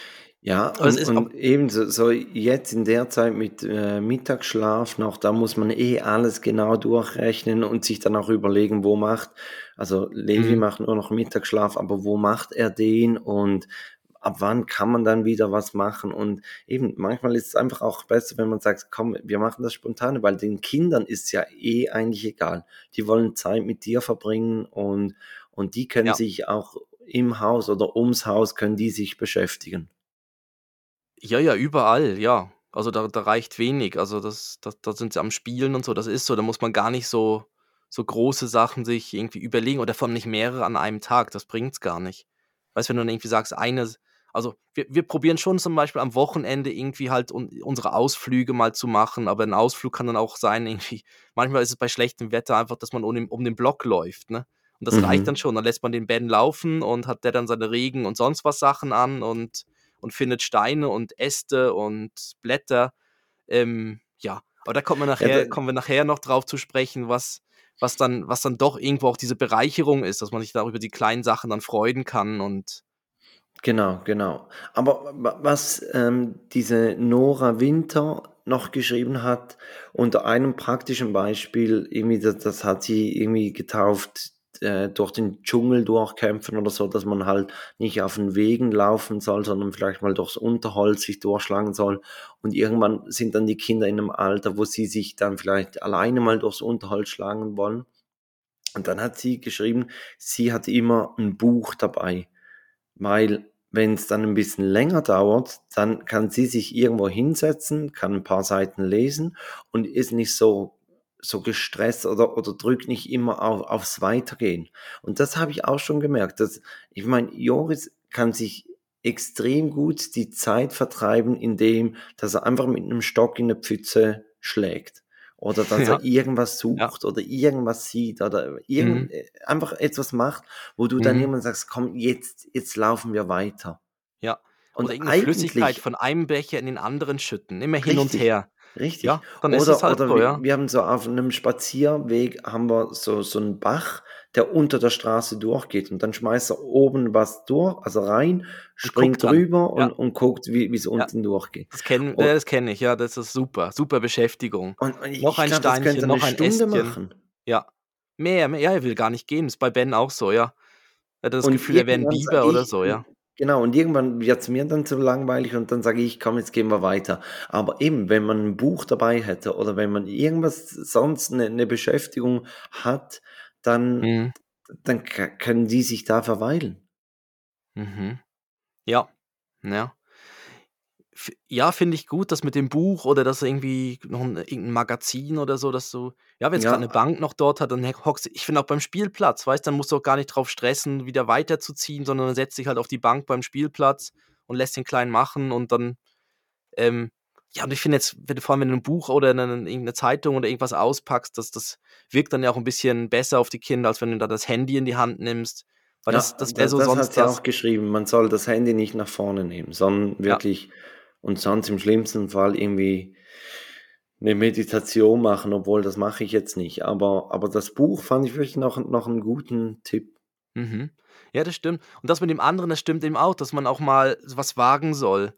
[SPEAKER 1] ja, und, und eben so, so, jetzt in der Zeit mit äh, Mittagsschlaf noch, da muss man eh alles genau durchrechnen und sich dann auch überlegen, wo macht, also Levi mhm. macht nur noch Mittagsschlaf, aber wo macht er den und ab wann kann man dann wieder was machen? Und eben, manchmal ist es einfach auch besser, wenn man sagt, komm, wir machen das spontane, weil den Kindern ist ja eh eigentlich egal. Die wollen Zeit mit dir verbringen und, und die können ja. sich auch im Haus oder ums Haus können die sich beschäftigen.
[SPEAKER 2] Ja, ja, überall, ja. Also da, da reicht wenig. Also das, das, da sind sie am Spielen und so, das ist so, da muss man gar nicht so, so große Sachen sich irgendwie überlegen oder von nicht mehrere an einem Tag, das bringt's gar nicht. Weißt du, wenn du dann irgendwie sagst, eine, Also wir, wir probieren schon zum Beispiel am Wochenende irgendwie halt un unsere Ausflüge mal zu machen, aber ein Ausflug kann dann auch sein, irgendwie, manchmal ist es bei schlechtem Wetter einfach, dass man um, um den Block läuft, ne? Und das mhm. reicht dann schon. Dann lässt man den Ben laufen und hat der dann seine Regen und sonst was Sachen an und, und findet Steine und Äste und Blätter. Ähm, ja, aber da kommt man nachher, ja, kommen wir nachher noch drauf zu sprechen, was, was dann, was dann doch irgendwo auch diese Bereicherung ist, dass man sich darüber die kleinen Sachen dann freuen kann und
[SPEAKER 1] Genau, genau. Aber was ähm, diese Nora Winter noch geschrieben hat, unter einem praktischen Beispiel, irgendwie, das, das hat sie irgendwie getauft, äh, durch den Dschungel durchkämpfen oder so, dass man halt nicht auf den Wegen laufen soll, sondern vielleicht mal durchs Unterholz sich durchschlagen soll. Und irgendwann sind dann die Kinder in einem Alter, wo sie sich dann vielleicht alleine mal durchs Unterholz schlagen wollen. Und dann hat sie geschrieben, sie hat immer ein Buch dabei, weil wenn es dann ein bisschen länger dauert, dann kann sie sich irgendwo hinsetzen, kann ein paar Seiten lesen und ist nicht so, so gestresst oder, oder drückt nicht immer auf, aufs Weitergehen. Und das habe ich auch schon gemerkt. Dass, ich meine, Joris kann sich extrem gut die Zeit vertreiben, indem dass er einfach mit einem Stock in eine Pfütze schlägt oder dass ja. er irgendwas sucht ja. oder irgendwas sieht oder irgend, mhm. Äh, einfach etwas macht, wo du dann mhm. irgendwann sagst, komm, jetzt, jetzt laufen wir weiter.
[SPEAKER 2] Ja. Und oder irgendeine Flüssigkeit von einem Becher in den anderen schütten, immer hin richtig, und her.
[SPEAKER 1] Richtig. Ja, dann oder, ist es halt oder so, wir, ja. wir haben so auf einem Spazierweg haben wir so, so einen Bach, der unter der Straße durchgeht und dann schmeißt er oben was durch, also rein, springt drüber und, ja. und, guckt, wie es unten ja. durchgeht.
[SPEAKER 2] Das kenne kenn ich, ja, das ist super, super Beschäftigung. Und, und noch ein glaub, Steinchen, noch ein Stunde Ästchen. Machen. Ja, mehr, mehr, ja, er will gar nicht gehen, ist bei Ben auch so, ja. Er hat das und Gefühl, er wäre ein Biber oder so, ja.
[SPEAKER 1] Genau, und irgendwann wird es mir dann zu langweilig und dann sage ich, komm, jetzt gehen wir weiter. Aber eben, wenn man ein Buch dabei hätte oder wenn man irgendwas sonst eine, eine Beschäftigung hat, dann, mhm. dann können die sich da verweilen.
[SPEAKER 2] Mhm. Ja, ja. Ja, finde ich gut, dass mit dem Buch oder dass irgendwie noch ein, irgendein Magazin oder so, dass du, ja, wenn es ja. gerade eine Bank noch dort hat, dann hockst ich finde auch beim Spielplatz, weißt dann musst du auch gar nicht drauf stressen, wieder weiterzuziehen, sondern dann setzt dich halt auf die Bank beim Spielplatz und lässt den Kleinen machen und dann, ähm, ja, und ich finde jetzt, wenn du vor allem wenn du ein Buch oder eine, irgendeine Zeitung oder irgendwas auspackst, das, das wirkt dann ja auch ein bisschen besser auf die Kinder, als wenn du da das Handy in die Hand nimmst.
[SPEAKER 1] Weil ja, das, das wäre so das sonst. Das hat ja auch geschrieben, man soll das Handy nicht nach vorne nehmen, sondern wirklich ja. Und sonst im schlimmsten Fall irgendwie eine Meditation machen, obwohl das mache ich jetzt nicht. Aber, aber das Buch fand ich wirklich noch, noch einen guten Tipp.
[SPEAKER 2] Mhm. Ja, das stimmt. Und das mit dem anderen, das stimmt eben auch, dass man auch mal was wagen soll.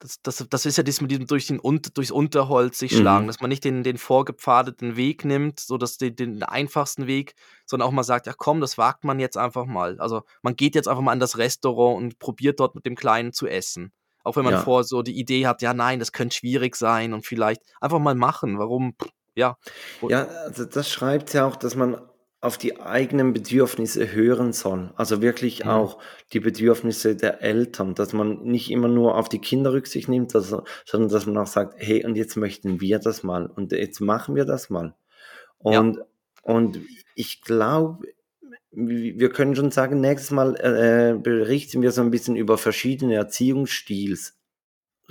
[SPEAKER 2] Das, das, das ist ja das mit diesem durch den, durchs Unterholz sich schlagen, mhm. dass man nicht den, den vorgepfadeten Weg nimmt, so dass den, den einfachsten Weg, sondern auch mal sagt, ja komm, das wagt man jetzt einfach mal. Also man geht jetzt einfach mal an das Restaurant und probiert dort mit dem Kleinen zu essen. Auch wenn man ja. vor so die Idee hat, ja nein, das könnte schwierig sein und vielleicht einfach mal machen. Warum? Ja.
[SPEAKER 1] Ja, also das schreibt ja auch, dass man auf die eigenen Bedürfnisse hören soll. Also wirklich mhm. auch die Bedürfnisse der Eltern, dass man nicht immer nur auf die Kinder Rücksicht nimmt, dass, sondern dass man auch sagt, hey, und jetzt möchten wir das mal und jetzt machen wir das mal. Und, ja. und ich glaube, wir können schon sagen, nächstes Mal äh, berichten wir so ein bisschen über verschiedene Erziehungsstils.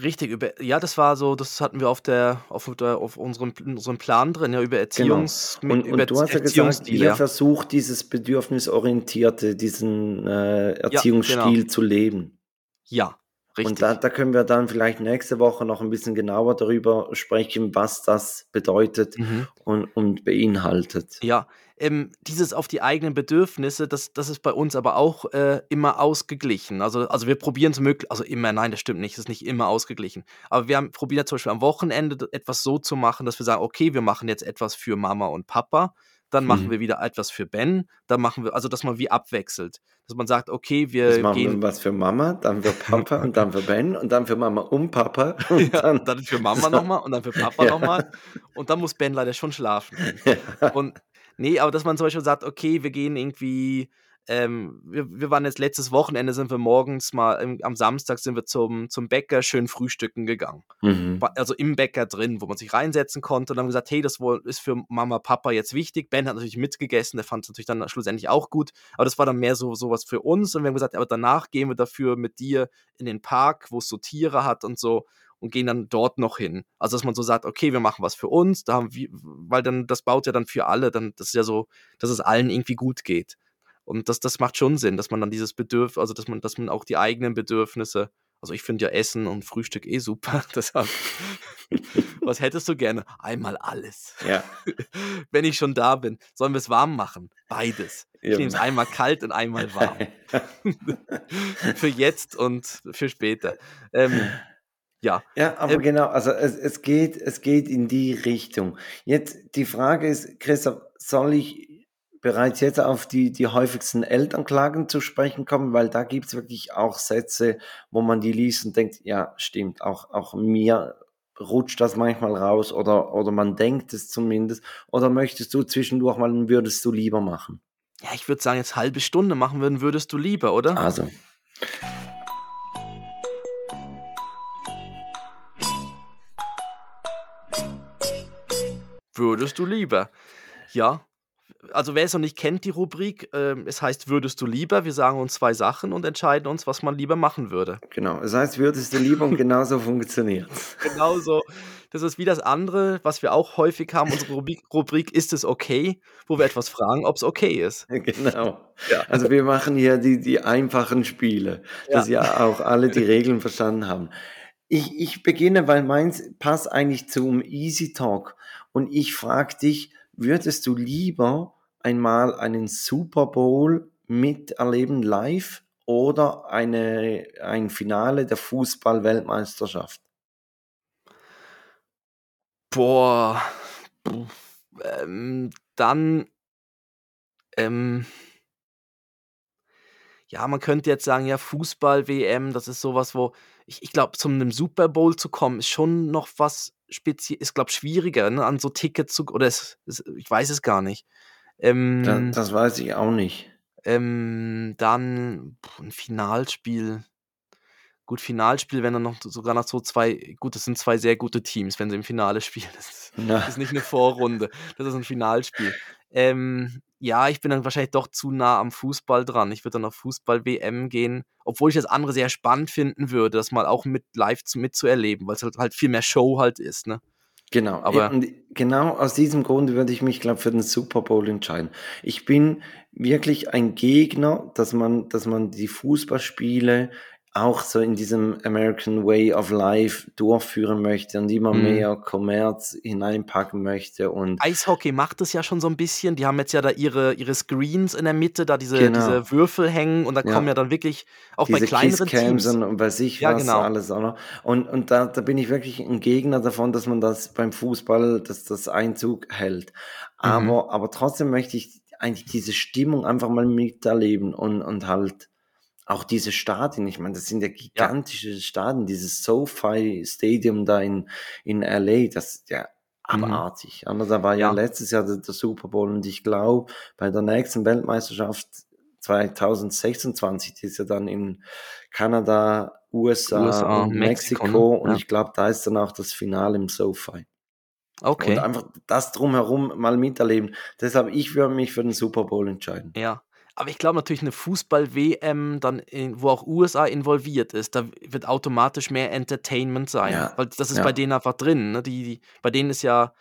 [SPEAKER 2] Richtig, über, ja, das war so, das hatten wir auf der, auf der, auf unserem, unserem Plan drin, ja, über Erziehungs,
[SPEAKER 1] genau. und,
[SPEAKER 2] über
[SPEAKER 1] und du hast ja gesagt, ihr ja. versucht dieses bedürfnisorientierte, diesen äh, Erziehungsstil ja, genau. zu leben.
[SPEAKER 2] Ja,
[SPEAKER 1] richtig. Und da, da können wir dann vielleicht nächste Woche noch ein bisschen genauer darüber sprechen, was das bedeutet mhm. und, und beinhaltet.
[SPEAKER 2] Ja, ähm, dieses auf die eigenen Bedürfnisse, das, das ist bei uns aber auch äh, immer ausgeglichen. Also, also wir probieren es möglich, also immer, nein, das stimmt nicht, es ist nicht immer ausgeglichen. Aber wir haben probieren zum Beispiel am Wochenende etwas so zu machen, dass wir sagen, okay, wir machen jetzt etwas für Mama und Papa, dann machen mhm. wir wieder etwas für Ben, dann machen wir, also dass man wie abwechselt. Dass man sagt, okay, wir
[SPEAKER 1] Jetzt machen gehen. Wir was für Mama, dann für Papa und dann für Ben und dann für Mama und Papa. Und
[SPEAKER 2] ja, dann, dann, für Mama nochmal und dann für Papa ja. nochmal. Und dann muss Ben leider schon schlafen. Ja. Und Nee, aber dass man zum Beispiel sagt, okay, wir gehen irgendwie ähm, wir, wir waren jetzt letztes Wochenende, sind wir morgens mal, im, am Samstag sind wir zum, zum Bäcker schön frühstücken gegangen. Mhm. Also im Bäcker drin, wo man sich reinsetzen konnte und haben gesagt, hey, das ist für Mama, Papa jetzt wichtig. Ben hat natürlich mitgegessen, der fand es natürlich dann schlussendlich auch gut, aber das war dann mehr so sowas für uns und wir haben gesagt, aber danach gehen wir dafür mit dir in den Park, wo es so Tiere hat und so und gehen dann dort noch hin. Also dass man so sagt, okay, wir machen was für uns, da haben wir, weil dann das baut ja dann für alle, dann das ist ja so, dass es allen irgendwie gut geht. Und das, das macht schon Sinn, dass man dann dieses Bedürfnis, also dass man, dass man auch die eigenen Bedürfnisse, also ich finde ja Essen und Frühstück eh super. Deshalb, was hättest du gerne? Einmal alles.
[SPEAKER 1] Ja.
[SPEAKER 2] Wenn ich schon da bin, sollen wir es warm machen? Beides. Ich ja. nehme es einmal kalt und einmal warm. für jetzt und für später. Ähm, ja.
[SPEAKER 1] Ja, aber ähm, genau, also es, es, geht, es geht in die Richtung. Jetzt die Frage ist, Christoph, soll ich bereits jetzt auf die, die häufigsten Elternklagen zu sprechen kommen, weil da gibt es wirklich auch Sätze, wo man die liest und denkt, ja, stimmt, auch, auch mir rutscht das manchmal raus oder, oder man denkt es zumindest. Oder möchtest du zwischendurch mal, würdest du lieber machen?
[SPEAKER 2] Ja, ich würde sagen, jetzt halbe Stunde machen würden, würdest du lieber, oder?
[SPEAKER 1] Also.
[SPEAKER 2] Würdest du lieber? Ja, also wer es noch nicht kennt, die Rubrik, äh, es heißt Würdest du lieber? Wir sagen uns zwei Sachen und entscheiden uns, was man lieber machen würde.
[SPEAKER 1] Genau, es heißt Würdest du lieber und genauso funktioniert
[SPEAKER 2] Genauso. Das ist wie das andere, was wir auch häufig haben, unsere Rubrik, Rubrik Ist es okay? Wo wir etwas fragen, ob es okay ist.
[SPEAKER 1] Genau. Ja. Also wir machen hier die, die einfachen Spiele, dass ja. ja auch alle die Regeln verstanden haben. Ich, ich beginne, weil meins passt eigentlich zum Easy Talk. Und ich frage dich, würdest du lieber einmal einen Super Bowl miterleben live oder eine, ein Finale der Fußball-Weltmeisterschaft?
[SPEAKER 2] Boah, ähm, dann, ähm, ja, man könnte jetzt sagen, ja, Fußball-WM, das ist sowas, wo ich, ich glaube, zum einem Super Bowl zu kommen, ist schon noch was speziell, ist, glaube schwieriger, ne, an so Tickets zu, oder es, es, ich weiß es gar nicht.
[SPEAKER 1] Ähm, das, das, weiß ich auch nicht.
[SPEAKER 2] Ähm, dann ein Finalspiel. Gut, Finalspiel, wenn dann noch sogar noch so zwei, gut, das sind zwei sehr gute Teams, wenn sie im Finale spielen. Das ist, ja. das ist nicht eine Vorrunde, das ist ein Finalspiel. Ähm, ja, ich bin dann wahrscheinlich doch zu nah am Fußball dran. Ich würde dann auf Fußball-WM gehen, obwohl ich das andere sehr spannend finden würde, das mal auch mit live zu, mitzuerleben, weil es halt, halt viel mehr Show halt ist, ne?
[SPEAKER 1] Genau, aber und genau aus diesem Grund würde ich mich, glaube für den Super Bowl entscheiden. Ich bin wirklich ein Gegner, dass man, dass man die Fußballspiele auch so in diesem American Way of Life durchführen möchte und immer mhm. mehr Kommerz hineinpacken möchte. Und
[SPEAKER 2] Eishockey macht es ja schon so ein bisschen. Die haben jetzt ja da ihre, ihre Screens in der Mitte, da diese, genau. diese Würfel hängen und da ja. kommen ja dann wirklich auch diese bei kleineren Teams.
[SPEAKER 1] Und, und weiß ich ja, was genau. alles. Oder? Und, und da, da bin ich wirklich ein Gegner davon, dass man das beim Fußball, dass das Einzug hält. Aber, mhm. aber trotzdem möchte ich eigentlich diese Stimmung einfach mal miterleben und, und halt auch diese Stadien, ich meine, das sind ja gigantische ja. Stadien, dieses SoFi Stadium da in, in LA, das ist ja mhm. abartig. Mhm. Da war ja, ja, letztes Jahr der, der, Super Bowl und ich glaube, bei der nächsten Weltmeisterschaft 2026, die ist ja dann in Kanada, USA, USA und Mexiko, Mexiko ne? und ja. ich glaube, da ist dann auch das Finale im SoFi. Okay. Und einfach das drumherum mal miterleben. Deshalb, ich würde mich für den Super Bowl entscheiden.
[SPEAKER 2] Ja, aber ich glaube natürlich eine Fußball-WM, dann in, wo auch USA involviert ist, da wird automatisch mehr Entertainment sein. Ja. Weil das ist ja. bei denen einfach drin. Ne? Die, die, bei denen ist ja.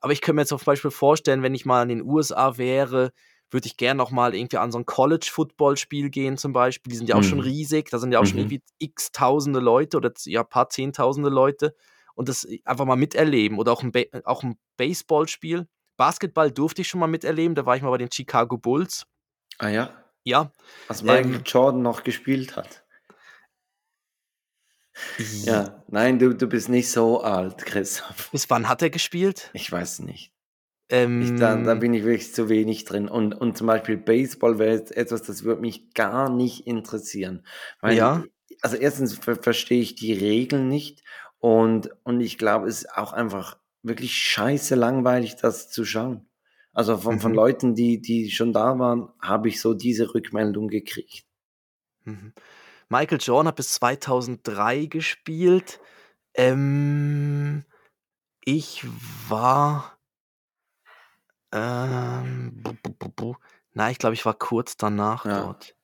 [SPEAKER 2] Aber ich könnte mir jetzt zum Beispiel vorstellen, wenn ich mal in den USA wäre, würde ich gerne noch mal irgendwie an so ein College-Football-Spiel gehen zum Beispiel. Die sind ja auch mhm. schon riesig, da sind ja auch mhm. schon irgendwie x tausende Leute oder ja, paar zehntausende Leute und das einfach mal miterleben. Oder auch ein, auch ein Baseballspiel. Basketball durfte ich schon mal miterleben, da war ich mal bei den Chicago Bulls.
[SPEAKER 1] Ah ja?
[SPEAKER 2] Ja.
[SPEAKER 1] Als Michael ähm, Jordan noch gespielt hat. Ja, nein, du, du bist nicht so alt, Christoph.
[SPEAKER 2] Bis wann hat er gespielt?
[SPEAKER 1] Ich weiß nicht. Ähm, ich, da, da, bin ich wirklich zu wenig drin. Und, und zum Beispiel Baseball wäre etwas, das würde mich gar nicht interessieren. Weil ja. also erstens ver verstehe ich die Regeln nicht und, und ich glaube, es ist auch einfach wirklich scheiße langweilig, das zu schauen. Also von, mhm. von Leuten, die, die schon da waren, habe ich so diese Rückmeldung gekriegt.
[SPEAKER 2] Mhm. Michael Jordan hat bis 2003 gespielt. Ähm, ich war. Ähm, bu, bu, bu, na, ich glaube, ich war kurz danach ja. dort.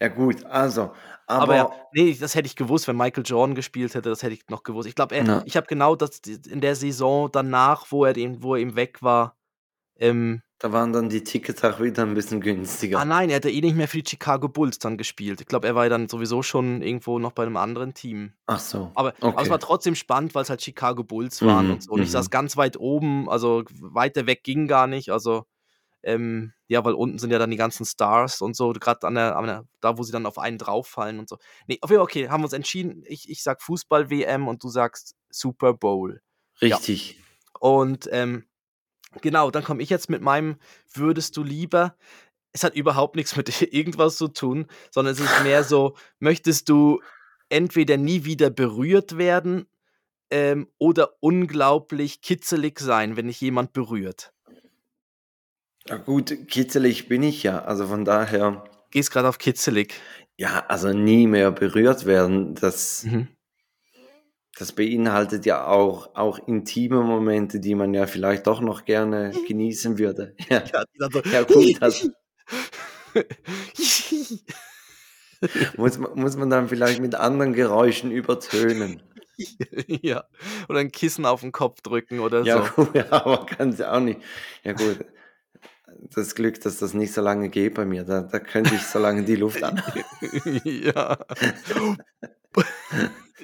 [SPEAKER 1] Ja, gut, also.
[SPEAKER 2] Aber, aber ja, nee, das hätte ich gewusst, wenn Michael Jordan gespielt hätte, das hätte ich noch gewusst. Ich glaube, ja. ich habe genau das in der Saison danach, wo er, den, wo er ihm weg war, ähm,
[SPEAKER 1] da waren dann die Tickets auch wieder ein bisschen günstiger.
[SPEAKER 2] Ah nein, er hat ja eh nicht mehr für die Chicago Bulls dann gespielt. Ich glaube, er war ja dann sowieso schon irgendwo noch bei einem anderen Team.
[SPEAKER 1] Ach so.
[SPEAKER 2] Aber, okay. aber es war trotzdem spannend, weil es halt Chicago Bulls waren mhm, und so. Und ich saß mhm. ganz weit oben, also weiter weg ging gar nicht. Also, ähm, ja, weil unten sind ja dann die ganzen Stars und so, gerade an der, an der, da wo sie dann auf einen drauffallen und so. Nee, auf jeden Fall, okay, haben wir uns entschieden. Ich, ich sag Fußball-WM und du sagst Super Bowl.
[SPEAKER 1] Richtig.
[SPEAKER 2] Ja. Und ähm, Genau, dann komme ich jetzt mit meinem Würdest du lieber. Es hat überhaupt nichts mit irgendwas zu tun, sondern es ist mehr so, möchtest du entweder nie wieder berührt werden ähm, oder unglaublich kitzelig sein, wenn dich jemand berührt?
[SPEAKER 1] Ja gut, kitzelig bin ich ja, also von daher.
[SPEAKER 2] Gehst gerade auf kitzelig.
[SPEAKER 1] Ja, also nie mehr berührt werden, das, mhm das beinhaltet ja auch, auch intime Momente, die man ja vielleicht doch noch gerne genießen würde. Ja, ja, so ja gut, das muss, man, muss man dann vielleicht mit anderen Geräuschen übertönen.
[SPEAKER 2] Ja, oder ein Kissen auf den Kopf drücken oder
[SPEAKER 1] ja,
[SPEAKER 2] so.
[SPEAKER 1] Gut, ja, aber kann es auch nicht. Ja gut, das Glück, dass das nicht so lange geht bei mir. Da, da könnte ich so lange die Luft an.
[SPEAKER 2] ja.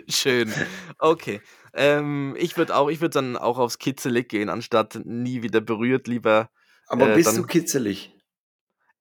[SPEAKER 2] Schön. Okay. Ähm, ich würde auch, ich würde dann auch aufs Kitzelig gehen, anstatt nie wieder berührt, lieber.
[SPEAKER 1] Aber äh, bist dann, du kitzelig?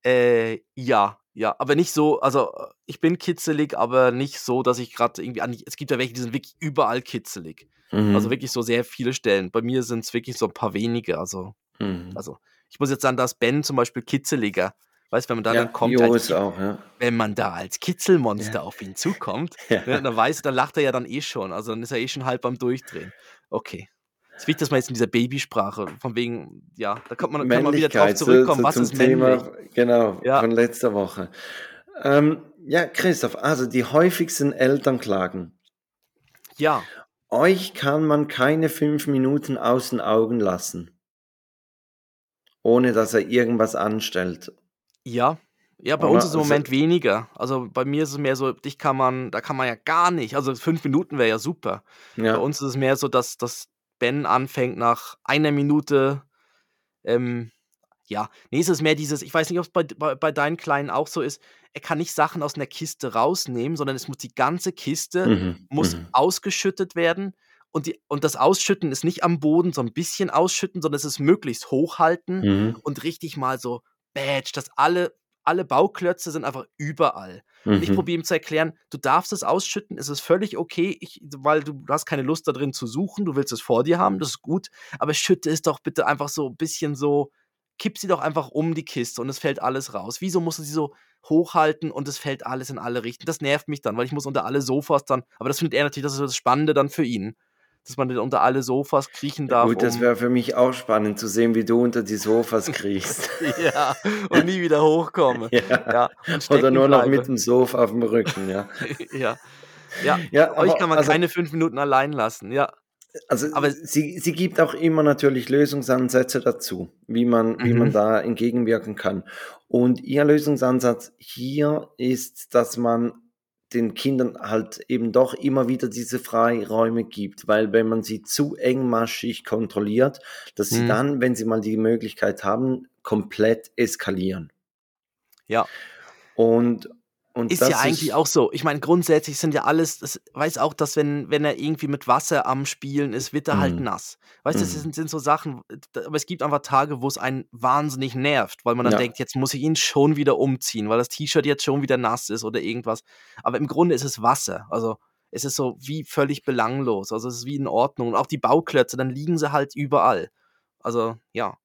[SPEAKER 2] Äh, ja, ja, aber nicht so, also ich bin kitzelig, aber nicht so, dass ich gerade irgendwie an, es gibt ja welche, die sind wirklich überall kitzelig. Mhm. Also wirklich so sehr viele Stellen. Bei mir sind es wirklich so ein paar wenige, also, mhm. also ich muss jetzt sagen, dass Ben zum Beispiel kitzeliger. Weißt du, wenn man da ja, dann kommt, als,
[SPEAKER 1] auch, ja.
[SPEAKER 2] wenn man da als Kitzelmonster ja. auf ihn zukommt, ne, dann weiß, dann lacht er ja dann eh schon. Also dann ist er eh schon halb beim Durchdrehen. Okay. Es ist wichtig, dass man jetzt in dieser Babysprache, von wegen, ja, da kommt man, kann man wieder drauf zurückkommen, zu, zu, was ist Thema,
[SPEAKER 1] Genau, von letzter Woche. Ähm, ja, Christoph, also die häufigsten Elternklagen.
[SPEAKER 2] Ja.
[SPEAKER 1] Euch kann man keine fünf Minuten aus den Augen lassen, ohne dass er irgendwas anstellt.
[SPEAKER 2] Ja. Ja, bei Oder? uns ist es im also Moment weniger. Also bei mir ist es mehr so, dich kann man, da kann man ja gar nicht. Also fünf Minuten wäre ja super. Ja. Bei uns ist es mehr so, dass, dass Ben anfängt nach einer Minute, ähm, ja, nee, es ist mehr dieses, ich weiß nicht, ob es bei, bei, bei, deinen Kleinen auch so ist, er kann nicht Sachen aus einer Kiste rausnehmen, sondern es muss die ganze Kiste mhm. muss mhm. ausgeschüttet werden. Und, die, und das Ausschütten ist nicht am Boden, so ein bisschen ausschütten, sondern es ist möglichst hochhalten mhm. und richtig mal so Badge, dass alle, alle Bauklötze sind einfach überall. Mhm. Und ich mhm. probiere ihm zu erklären, du darfst es ausschütten, es ist völlig okay, ich, weil du, du hast keine Lust da drin zu suchen, du willst es vor dir haben, das ist gut, aber schütte es doch bitte einfach so ein bisschen so, kipp sie doch einfach um die Kiste und es fällt alles raus. Wieso musst du sie so hochhalten und es fällt alles in alle Richtungen? Das nervt mich dann, weil ich muss unter alle Sofas dann, aber das findet er natürlich, das ist das Spannende dann für ihn dass man unter alle Sofas kriechen darf.
[SPEAKER 1] Ja, gut, das wäre für mich auch spannend zu sehen, wie du unter die Sofas kriechst.
[SPEAKER 2] ja, und nie wieder hochkomme. Ja.
[SPEAKER 1] ja Oder nur noch mit dem Sofa auf dem Rücken, ja.
[SPEAKER 2] ja. Ja, ja euch kann man also, keine fünf Minuten allein lassen, ja.
[SPEAKER 1] Also aber sie, sie gibt auch immer natürlich Lösungsansätze dazu, wie man, mhm. wie man mhm. da entgegenwirken kann. Und ihr Lösungsansatz hier ist, dass man den Kindern halt eben doch immer wieder diese Freiräume gibt, weil wenn man sie zu engmaschig kontrolliert, dass sie mhm. dann, wenn sie mal die Möglichkeit haben, komplett eskalieren.
[SPEAKER 2] Ja.
[SPEAKER 1] Und und
[SPEAKER 2] ist ja eigentlich ist auch so. Ich meine, grundsätzlich sind ja alles, das weiß auch, dass wenn, wenn er irgendwie mit Wasser am Spielen ist, wird er halt mhm. nass. Weißt du, das mhm. sind, sind, so Sachen, aber es gibt einfach Tage, wo es einen wahnsinnig nervt, weil man dann ja. denkt, jetzt muss ich ihn schon wieder umziehen, weil das T-Shirt jetzt schon wieder nass ist oder irgendwas. Aber im Grunde ist es Wasser. Also es ist so wie völlig belanglos. Also es ist wie in Ordnung. Und auch die Bauklötze, dann liegen sie halt überall. Also ja.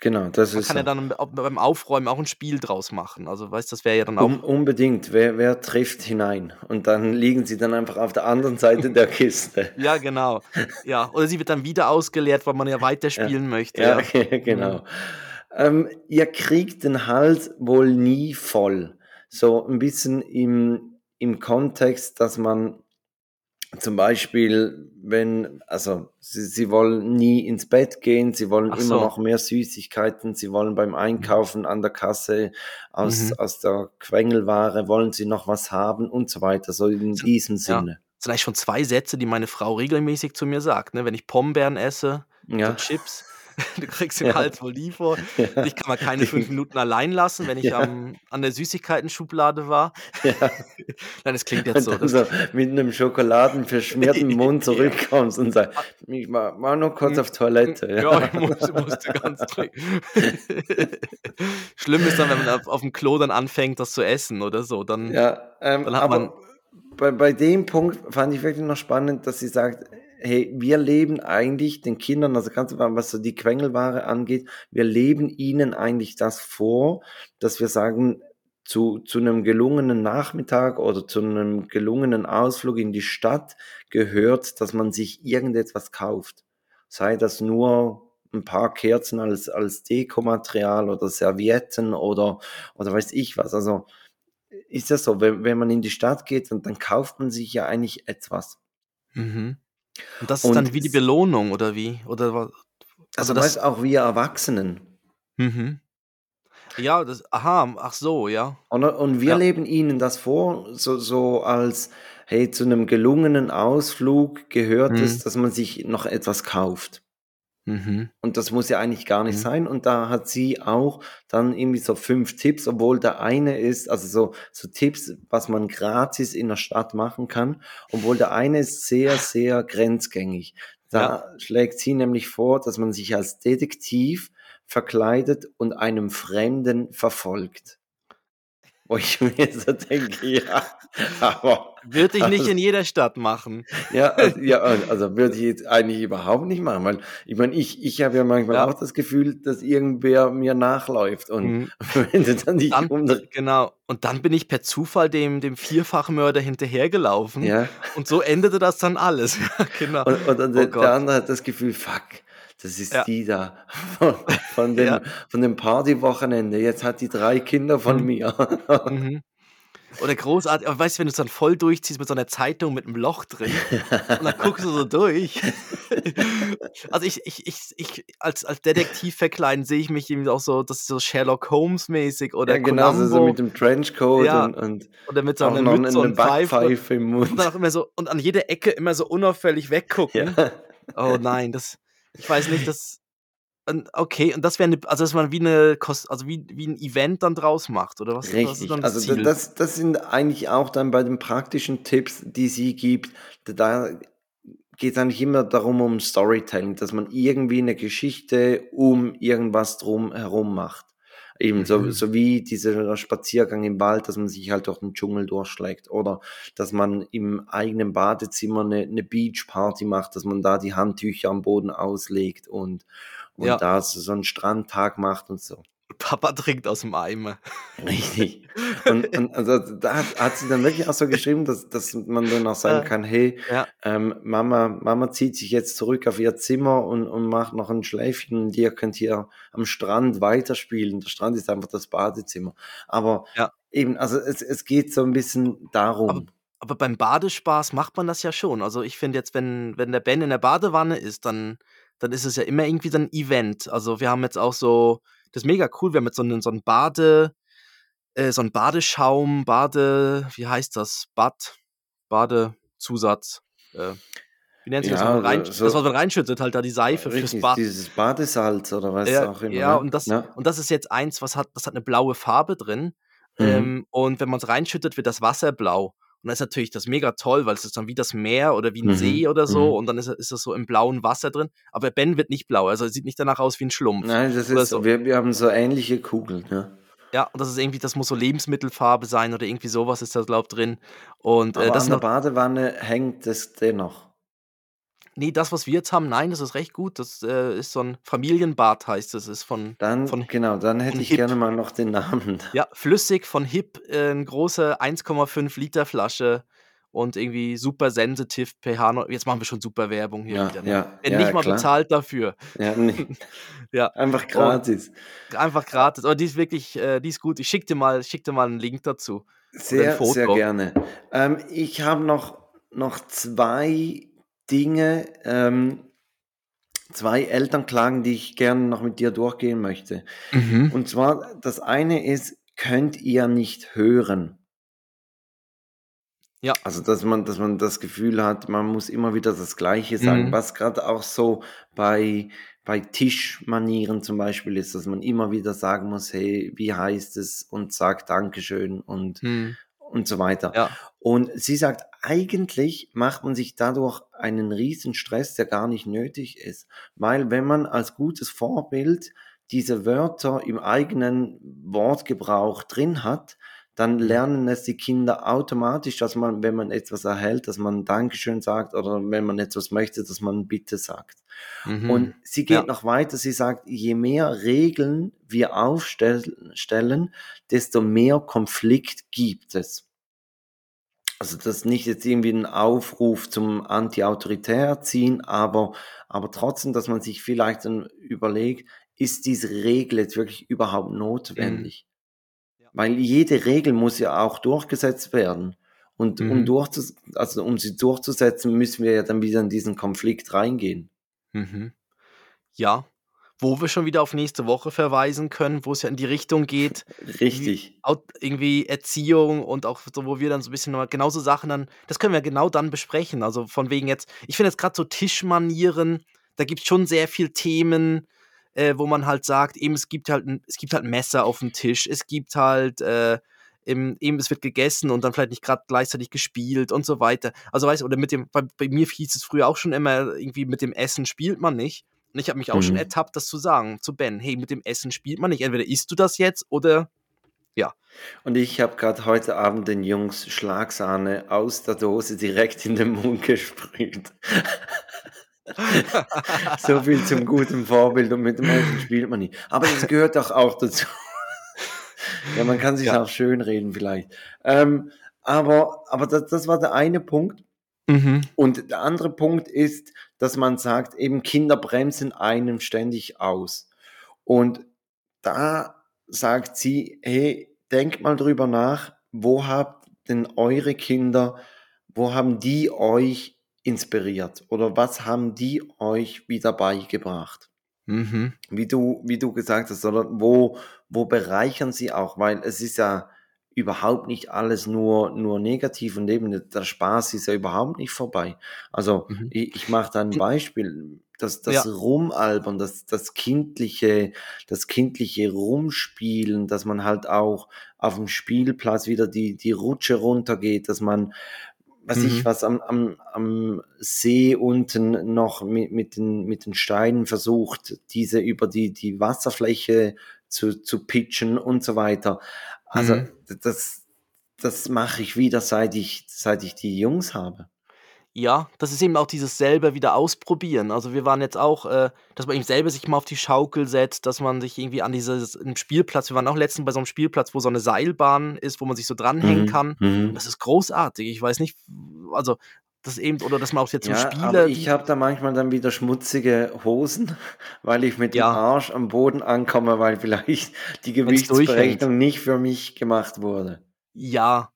[SPEAKER 1] Genau, das
[SPEAKER 2] Man
[SPEAKER 1] ist
[SPEAKER 2] kann ja dann beim Aufräumen auch ein Spiel draus machen. Also, weißt das wäre ja dann auch. Um,
[SPEAKER 1] unbedingt. Wer, wer trifft hinein? Und dann liegen sie dann einfach auf der anderen Seite der Kiste.
[SPEAKER 2] ja, genau. Ja, oder sie wird dann wieder ausgeleert, weil man ja weiterspielen ja. möchte.
[SPEAKER 1] Ja, ja. genau. ähm, ihr kriegt den Hals wohl nie voll. So ein bisschen im, im Kontext, dass man zum Beispiel, wenn, also sie, sie wollen nie ins Bett gehen, sie wollen Ach immer so. noch mehr Süßigkeiten, sie wollen beim Einkaufen an der Kasse aus, mhm. aus der Quengelware, wollen sie noch was haben und so weiter, so in diesem Sinne.
[SPEAKER 2] Das sind eigentlich schon zwei Sätze, die meine Frau regelmäßig zu mir sagt. Ne? Wenn ich Pombeeren esse, ja. so Chips, du kriegst den ja. Hals wohl nie vor. Ja. Ich kann mal keine fünf Minuten allein lassen, wenn ich ja. am, an der Süßigkeiten-Schublade war. Ja. Nein, das klingt jetzt so.
[SPEAKER 1] Und so mit einem schokoladenverschmierten Mund zurückkommst und sagst, ich war, war nur kurz hm. auf Toilette.
[SPEAKER 2] Ja, ich musste, musste ganz dringend. Schlimm ist dann, wenn man auf, auf, dem Klo dann anfängt, das zu essen oder so. Dann,
[SPEAKER 1] ja, ähm, dann hat man bei, bei dem Punkt fand ich wirklich noch spannend, dass sie sagt, hey, wir leben eigentlich den Kindern, also ganz was so die Quengelware angeht, wir leben ihnen eigentlich das vor, dass wir sagen, zu, zu einem gelungenen Nachmittag oder zu einem gelungenen Ausflug in die Stadt gehört, dass man sich irgendetwas kauft. Sei das nur ein paar Kerzen als, als Dekomaterial oder Servietten oder, oder weiß ich was. Also ist das so, wenn, wenn man in die Stadt geht, dann, dann kauft man sich ja eigentlich etwas.
[SPEAKER 2] Mhm. Und das ist und dann wie die Belohnung oder wie? Oder was?
[SPEAKER 1] Also, also das auch wir Erwachsenen.
[SPEAKER 2] Mhm. Ja, das, aha, ach so, ja.
[SPEAKER 1] Und, und wir ja. leben ihnen das vor, so, so als, hey, zu einem gelungenen Ausflug gehört mhm. es, dass man sich noch etwas kauft. Mhm. Und das muss ja eigentlich gar nicht mhm. sein. Und da hat sie auch dann irgendwie so fünf Tipps, obwohl der eine ist, also so, so Tipps, was man gratis in der Stadt machen kann, obwohl der eine ist sehr, sehr grenzgängig. Da ja. schlägt sie nämlich vor, dass man sich als Detektiv verkleidet und einem Fremden verfolgt. Wo ich mir so denke, ja,
[SPEAKER 2] aber. Würde ich nicht also, in jeder Stadt machen.
[SPEAKER 1] Ja, also, ja, also würde ich jetzt eigentlich überhaupt nicht machen, weil ich meine, ich, ich habe ja manchmal ja. auch das Gefühl, dass irgendwer mir nachläuft und mhm. wenn du dann
[SPEAKER 2] nicht dann, Genau, und dann bin ich per Zufall dem, dem Vierfachmörder hinterhergelaufen ja. und so endete das dann alles.
[SPEAKER 1] genau. Und, und, und oh der, der andere hat das Gefühl, fuck, das ist ja. die da von, von dem, ja. von dem Partywochenende. Jetzt hat die drei Kinder von mhm. mir.
[SPEAKER 2] Mhm. Oder großartig, aber weißt du, wenn du es dann voll durchziehst mit so einer Zeitung mit einem Loch drin und dann guckst du so durch. also ich, ich, ich, ich als, als Detektiv verkleiden sehe ich mich irgendwie auch so, das ist so Sherlock Holmes mäßig oder ja,
[SPEAKER 1] genau, so mit dem Trenchcoat ja, und, und
[SPEAKER 2] oder mit so einer Mütze und Pfeife im Mund. Und dann auch immer so und an jeder Ecke immer so unauffällig weggucken. Ja. Oh nein, das ich weiß nicht, das. Okay, und das wäre eine, also dass man wie eine Kost, also wie, wie ein Event dann draus macht, oder was?
[SPEAKER 1] Richtig, das also Ziel? das, das sind eigentlich auch dann bei den praktischen Tipps, die sie gibt, da geht es eigentlich immer darum, um Storytelling, dass man irgendwie eine Geschichte um irgendwas drum herum macht. Eben, so, mhm. so wie dieser Spaziergang im Wald, dass man sich halt durch den Dschungel durchschlägt. Oder dass man im eigenen Badezimmer eine, eine Beachparty macht, dass man da die Handtücher am Boden auslegt und, und ja. da so, so einen Strandtag macht und so.
[SPEAKER 2] Papa trinkt aus dem Eimer.
[SPEAKER 1] Richtig. Und, und also da hat, hat, sie dann wirklich auch so geschrieben, dass, dass man dann auch sagen kann, hey, ja. ähm, Mama, Mama zieht sich jetzt zurück auf ihr Zimmer und, und macht noch ein Schläfchen und ihr könnt hier am Strand weiterspielen. Der Strand ist einfach das Badezimmer. Aber ja. eben, also es, es geht so ein bisschen darum.
[SPEAKER 2] Aber, aber beim Badespaß macht man das ja schon. Also ich finde jetzt, wenn, wenn der Ben in der Badewanne ist, dann, dann ist es ja immer irgendwie so ein Event. Also wir haben jetzt auch so das ist mega cool. Wir haben jetzt so einen, so einen Bade, äh, so einen Badeschaum, Bade, wie heißt das? Bad, Badezusatz. Äh, wie nennt sich ja, das? Rein, so, das, was man reinschüttet, halt da die Seife
[SPEAKER 1] richtig, fürs Bad. Dieses Badesalz oder was
[SPEAKER 2] ja,
[SPEAKER 1] auch immer.
[SPEAKER 2] Ja, ne? und das, ja. und das ist jetzt eins, was hat, das hat eine blaue Farbe drin. Mhm. Ähm, und wenn man es reinschüttet, wird das Wasser blau. Und das ist natürlich das mega toll, weil es ist dann wie das Meer oder wie ein mhm. See oder so mhm. und dann ist, ist das so im blauen Wasser drin. Aber Ben wird nicht blau, also er sieht nicht danach aus wie ein Schlumpf.
[SPEAKER 1] Nein, das ist so. Wir, wir haben so ähnliche Kugeln, ja.
[SPEAKER 2] Ja, und das ist irgendwie, das muss so Lebensmittelfarbe sein oder irgendwie sowas ist da, glaube ich, drin. Und,
[SPEAKER 1] äh,
[SPEAKER 2] das
[SPEAKER 1] an der Badewanne hängt es dennoch.
[SPEAKER 2] Nee, das, was wir jetzt haben, nein, das ist recht gut. Das äh, ist so ein Familienbad, heißt es. Ist von,
[SPEAKER 1] dann,
[SPEAKER 2] von,
[SPEAKER 1] genau, dann hätte ich Hip. gerne mal noch den Namen.
[SPEAKER 2] Ja, flüssig von Hip, äh, eine große 1,5 Liter Flasche und irgendwie super sensitive pH. Jetzt machen wir schon super Werbung hier
[SPEAKER 1] ja,
[SPEAKER 2] wieder. Ne?
[SPEAKER 1] Ja,
[SPEAKER 2] Wenn
[SPEAKER 1] ja,
[SPEAKER 2] nicht mal
[SPEAKER 1] klar.
[SPEAKER 2] bezahlt dafür.
[SPEAKER 1] Ja, nee.
[SPEAKER 2] ja.
[SPEAKER 1] Einfach gratis.
[SPEAKER 2] Und einfach gratis. Aber die ist wirklich, äh, die ist gut. Ich schicke dir, mal, schick dir mal einen Link dazu.
[SPEAKER 1] Sehr, sehr gerne. Ähm, ich habe noch, noch zwei Dinge, ähm, zwei Elternklagen, die ich gerne noch mit dir durchgehen möchte.
[SPEAKER 2] Mhm.
[SPEAKER 1] Und zwar, das eine ist, könnt ihr nicht hören?
[SPEAKER 2] Ja.
[SPEAKER 1] Also, dass man, dass man das Gefühl hat, man muss immer wieder das Gleiche sagen,
[SPEAKER 2] Mhm.
[SPEAKER 1] was gerade auch so bei, bei Tischmanieren zum Beispiel ist, dass man immer wieder sagen muss, hey, wie heißt es und sagt Dankeschön und,
[SPEAKER 2] Mhm.
[SPEAKER 1] Und so weiter.
[SPEAKER 2] Ja.
[SPEAKER 1] Und sie sagt, eigentlich macht man sich dadurch einen riesen Stress, der gar nicht nötig ist. Weil wenn man als gutes Vorbild diese Wörter im eigenen Wortgebrauch drin hat, dann
[SPEAKER 2] Mhm.
[SPEAKER 1] lernen es die Kinder automatisch, dass man, wenn man etwas erhält, dass man Dankeschön sagt oder wenn man etwas möchte, dass man Bitte sagt.
[SPEAKER 2] Mhm.
[SPEAKER 1] Und sie geht
[SPEAKER 2] Ja.
[SPEAKER 1] noch weiter, sie sagt, je mehr Regeln wir aufstellen, desto mehr Konflikt gibt es. Also das ist nicht jetzt irgendwie ein Aufruf zum Anti-Autoritär ziehen, aber, aber trotzdem, dass man sich vielleicht dann überlegt, ist diese Regel jetzt wirklich überhaupt notwendig? Weil jede Regel muss ja auch durchgesetzt werden. Und um,
[SPEAKER 2] Mhm.
[SPEAKER 1] durchzus also um sie durchzusetzen, müssen wir ja dann wieder in diesen Konflikt reingehen.
[SPEAKER 2] Mhm. Ja, wo wir schon wieder auf nächste Woche verweisen können, wo es ja in die Richtung geht,
[SPEAKER 1] Richtig.
[SPEAKER 2] Irgendwie Erziehung und auch so, wo wir dann so ein bisschen noch genauso Sachen dann das können wir genau dann besprechen. Also, von wegen jetzt ich finde jetzt grad so Tischmanieren, da gibt's schon sehr viel Themen, äh, wo man halt sagt, eben, es gibt halt 'n es gibt halt 'n Messer aufm Tisch, es gibt halt, äh, eben eben, es wird gegessen und dann vielleicht nicht grad gleichzeitig gespielt und so weiter. Also, weißt du, oder mit dem bei bei mir hieß es früher auch schon immer irgendwie: „Mit dem Essen spielt man nicht.“ Und ich habe mich auch schon
[SPEAKER 1] Mhm.
[SPEAKER 2] ertappt, das zu sagen zu Ben: „Hey, mit dem Essen spielt man nicht. Entweder isst du das jetzt oder“ ja.
[SPEAKER 1] Und ich habe grad heute Abend den Jungs Schlagsahne aus der Dose direkt in den Mund gesprüht. So viel zum guten Vorbild und mit dem Essen spielt man nicht. Aber das gehört doch auch dazu. Ja, man kann sich's
[SPEAKER 2] Ja.
[SPEAKER 1] auch schönreden vielleicht. Ähm, aber aber das das war der eine Punkt.
[SPEAKER 2] Mhm.
[SPEAKER 1] Und der andere Punkt ist, dass man sagt, eben Kinder bremsen einen ständig aus. Und da sagt sie: „Hey, denkt mal drüber nach, wo habt denn eure Kinder wo haben die euch inspiriert oder was haben die euch wieder beigebracht?“
[SPEAKER 2] Mhm.
[SPEAKER 1] Wie du wie du gesagt hast, oder wo wo bereichern sie auch, weil es ist ja überhaupt nicht alles nur nur negativ und eben der Spaß ist ja überhaupt nicht vorbei. Also,
[SPEAKER 2] Mhm.
[SPEAKER 1] i ich mache da 'n
[SPEAKER 2] Hm.
[SPEAKER 1] Beispiel, das das
[SPEAKER 2] Ja.
[SPEAKER 1] Rumalbern, das das kindliche das kindliche Rumspielen, dass man halt auch aufm Spielplatz wieder die die Rutsche runtergeht, dass man, ich
[SPEAKER 2] Mhm.
[SPEAKER 1] was, am am am See unten noch mi mit den mit den Steinen versucht, diese über die die Wasserfläche zu zu pitchen und so weiter. Also,
[SPEAKER 2] Mhm.
[SPEAKER 1] das das mache ich wieder, seit ich seit ich die Jungs habe.
[SPEAKER 2] Ja, das ist eben auch dieses selber wieder ausprobieren. Also, wir waren jetzt auch, äh dass man eben selber sich mal auf die Schaukel setzt, dass man sich irgendwie an dieses 'n Spielplatz wir waren auch letztens bei so 'nem Spielplatz, wo so 'ne Seilbahn ist, wo man sich so dranhängen
[SPEAKER 1] Mhm,
[SPEAKER 2] kann.
[SPEAKER 1] Mhm.
[SPEAKER 2] das ist großartig. Ich weiß nicht, also, das eben oder dass man auch jetzt
[SPEAKER 1] Ja, aber
[SPEAKER 2] Spiele,
[SPEAKER 1] ich habe da manchmal dann wieder schmutzige Hosen, weil ich mit dem
[SPEAKER 2] Ja.
[SPEAKER 1] Arsch am Boden ankomme, weil vielleicht die. Gewichtsberechnung nicht für mich gemacht wurde.
[SPEAKER 2] Ja,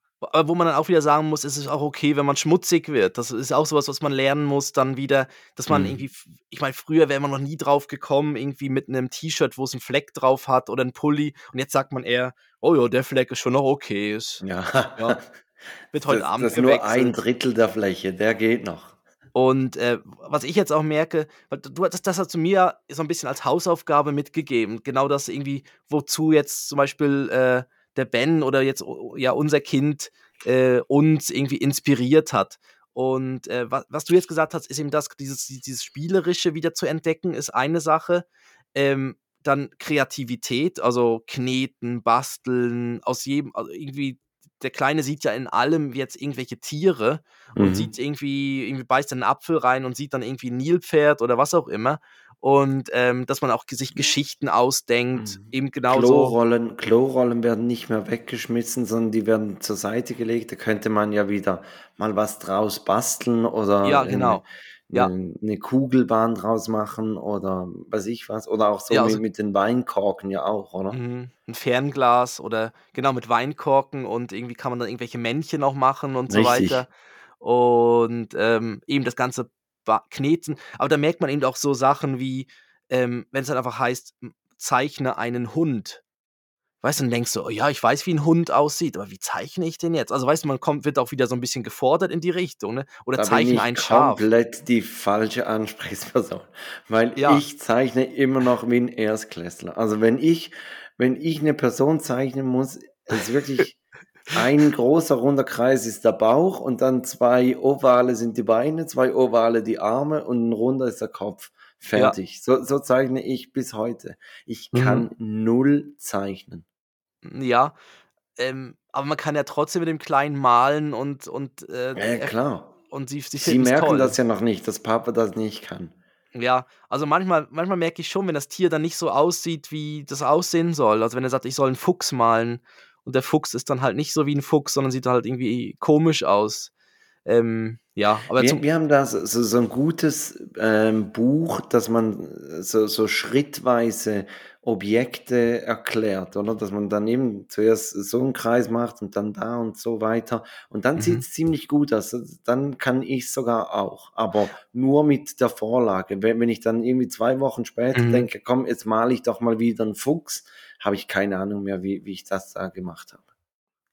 [SPEAKER 2] wo man dann auch wieder sagen muss, es ist auch okay, wenn man schmutzig wird. Das ist auch so was, was man lernen muss dann wieder, dass man
[SPEAKER 1] Mhm.
[SPEAKER 2] irgendwie ich meine, früher wäre man noch nie drauf gekommen, irgendwie mit 'nem T-Shirt, wo's 'n Fleck drauf hat oder 'n Pulli und jetzt sagt man eher: „Oh ja, der Fleck ist schon noch okay. Ist
[SPEAKER 1] Ja.
[SPEAKER 2] ja, wird heute
[SPEAKER 1] Das
[SPEAKER 2] Abend
[SPEAKER 1] das ist nur ein
[SPEAKER 2] gewechselt.“
[SPEAKER 1] Drittel der Fläche, der geht noch.
[SPEAKER 2] Und, äh, was ich jetzt auch merke, weil du hattest das hast du mir so 'n bisschen als Hausaufgabe mitgegeben. Genau das irgendwie, wozu jetzt zum Beispiel, äh, der Ben oder jetzt ja, unser Kind, äh, uns irgendwie inspiriert hat. Und, äh, wa was du jetzt gesagt hast, ist eben das dieses dieses Spielerische wieder zu entdecken, ist eine Sache. Ähm, dann Kreativität, also Kneten, Basteln, aus jedem also irgendwie der Kleine sieht ja in allem jetzt irgendwelche Tiere und
[SPEAKER 1] Mhm.
[SPEAKER 2] sieht irgendwie irgendwie beißt in 'n Apfel rein und sieht dann irgendwie 'n Nilpferd oder was auch immer. Und ähm, dass man auch sich Geschichten ausdenkt, mhm. eben genauso.
[SPEAKER 1] Klorollen, Klorollen werden nicht mehr weggeschmissen, sondern die werden zur Seite gelegt. Da könnte man ja wieder mal was draus basteln oder
[SPEAKER 2] ja, genau.
[SPEAKER 1] eine, ja. eine Kugelbahn draus machen oder weiß ich was. Oder auch so ja, also, mit, mit, den Weinkorken ja auch, oder?
[SPEAKER 2] Mhm. Ein Fernglas oder genau mit Weinkorken und irgendwie kann man dann irgendwelche Männchen auch machen und Richtig. so weiter. Und ähm, eben das Ganze kneten. Aber da merkt man eben auch so Sachen wie, ähm, wenn es dann einfach heißt, zeichne einen Hund. Weißt du, dann denkst du, oh ja, ich weiß, wie ein Hund aussieht, aber wie zeichne ich den jetzt? Also weißt du, man kommt, wird auch wieder so ein bisschen gefordert in die Richtung, ne? Oder da zeichne bin ich ein Schaf.
[SPEAKER 1] komplett die falsche Ansprechperson, weil ja. ich zeichne immer noch wie ein Erstklässler. Also wenn ich, wenn ich eine Person zeichnen muss, ist wirklich ein großer runder Kreis ist der Bauch und dann zwei Ovale sind die Beine, zwei Ovale die Arme und ein runder ist der Kopf. Fertig. Ja. So, so zeichne ich bis heute. Ich kann mhm. null zeichnen.
[SPEAKER 2] Ja, ähm, aber man kann ja trotzdem mit dem Kleinen malen und und
[SPEAKER 1] äh, ja, klar.
[SPEAKER 2] Und sie, sie,
[SPEAKER 1] sie merken toll. das ja noch nicht, dass Papa das nicht kann.
[SPEAKER 2] Ja, also manchmal, manchmal merke ich schon, wenn das Tier dann nicht so aussieht, wie das aussehen soll. Also wenn er sagt, ich soll einen Fuchs malen und der Fuchs ist dann halt nicht so wie ein Fuchs, sondern sieht halt irgendwie komisch aus. Ähm, ja,
[SPEAKER 1] aber wir, wir haben da so, so ein gutes ähm, Buch, dass man so, so schrittweise Objekte erklärt, oder? Dass man dann eben zuerst so einen Kreis macht und dann da und so weiter. Und dann mhm. sieht es ziemlich gut aus. Dann kann ich sogar auch, aber nur mit der Vorlage. Wenn, wenn ich dann irgendwie zwei Wochen später mhm. denke, komm, jetzt male ich doch mal wieder einen Fuchs, habe ich keine Ahnung mehr, wie, wie ich das da gemacht habe.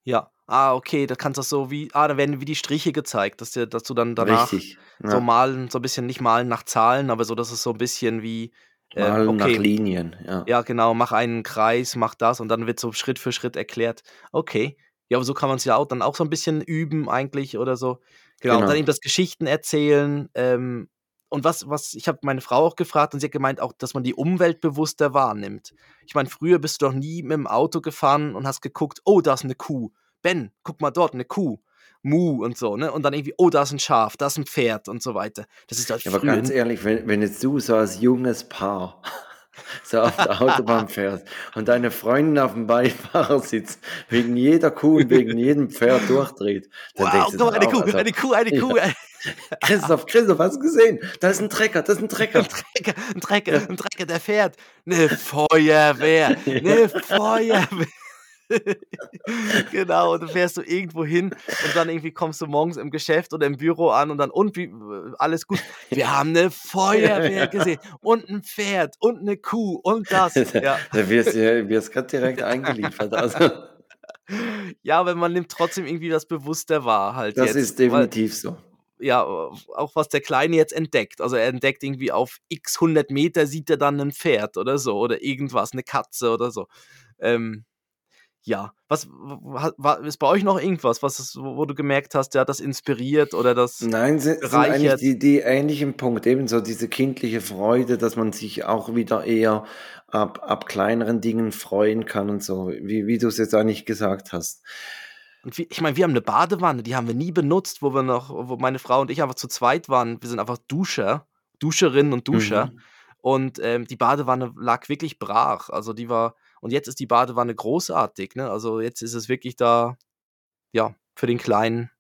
[SPEAKER 2] Ja, ah, okay, da kannst du so wie, ah, da werden wie die Striche gezeigt, dass, dir, dass du dann danach Richtig, ja. so malen, so ein bisschen nicht malen nach Zahlen, aber so, dass es so ein bisschen wie,
[SPEAKER 1] äh, malen okay, nach Linien, ja.
[SPEAKER 2] Ja, genau, mach einen Kreis, mach das und dann wird so Schritt für Schritt erklärt, okay. Ja, aber so kann man es ja auch dann auch so ein bisschen üben eigentlich oder so. Genau, genau. und dann eben das Geschichten erzählen, ähm, und was, was, ich habe meine Frau auch gefragt und sie hat gemeint auch, dass man die Umwelt bewusster wahrnimmt. Ich meine, früher bist du doch nie mit dem Auto gefahren und hast geguckt, oh, da ist eine Kuh. Ben, guck mal dort, eine Kuh. Mu und so, ne? Und dann irgendwie, oh, da ist ein Schaf, da ist ein Pferd und so weiter. Das ist
[SPEAKER 1] halt ja, Aber ganz ehrlich, wenn, wenn jetzt du so als junges Paar so auf der Autobahn fährst und deine Freundin auf dem Beifahrersitz wegen jeder Kuh und wegen jedem Pferd durchdreht,
[SPEAKER 2] dann wow, denkst du, guck, eine, Kuh, also, eine Kuh, eine Kuh, eine Kuh.
[SPEAKER 1] Christoph, Christoph, hast du gesehen? Da ist ein Trecker, das ist ein Trecker.
[SPEAKER 2] Ein Trecker, ein Trecker, ein Trecker, der fährt. Eine Feuerwehr, eine Feuerwehr. genau, und dann fährst du irgendwo hin und dann irgendwie kommst du morgens im Geschäft oder im Büro an und dann, und wie, alles gut. Wir haben eine Feuerwehr gesehen und ein Pferd und eine Kuh und das. Ja.
[SPEAKER 1] Da wirst du wirst gerade direkt eingeliefert. Also.
[SPEAKER 2] Ja, aber man nimmt trotzdem irgendwie das bewusster wahr halt.
[SPEAKER 1] Das jetzt, ist definitiv so
[SPEAKER 2] ja, auch was der Kleine jetzt entdeckt. Also er entdeckt irgendwie auf x 100 Meter sieht er dann ein Pferd oder so oder irgendwas, eine Katze oder so. Ähm, ja, was war, ist bei euch noch irgendwas, was ist, wo du gemerkt hast, der hat das inspiriert oder das
[SPEAKER 1] Nein, sind, sind eigentlich die, die ähnlichen Punkte, ebenso diese kindliche Freude, dass man sich auch wieder eher ab, ab kleineren Dingen freuen kann und so, wie, wie du es jetzt eigentlich gesagt hast.
[SPEAKER 2] Und wie, ich meine, wir haben eine Badewanne, die haben wir nie benutzt, wo wir noch, wo meine Frau und ich einfach zu zweit waren. Wir sind einfach Duscher, Duscherinnen und Duscher. Mhm. Und ähm, die Badewanne lag wirklich brach. Also die war, und jetzt ist die Badewanne großartig. Ne? Also jetzt ist es wirklich da, ja, für den Kleinen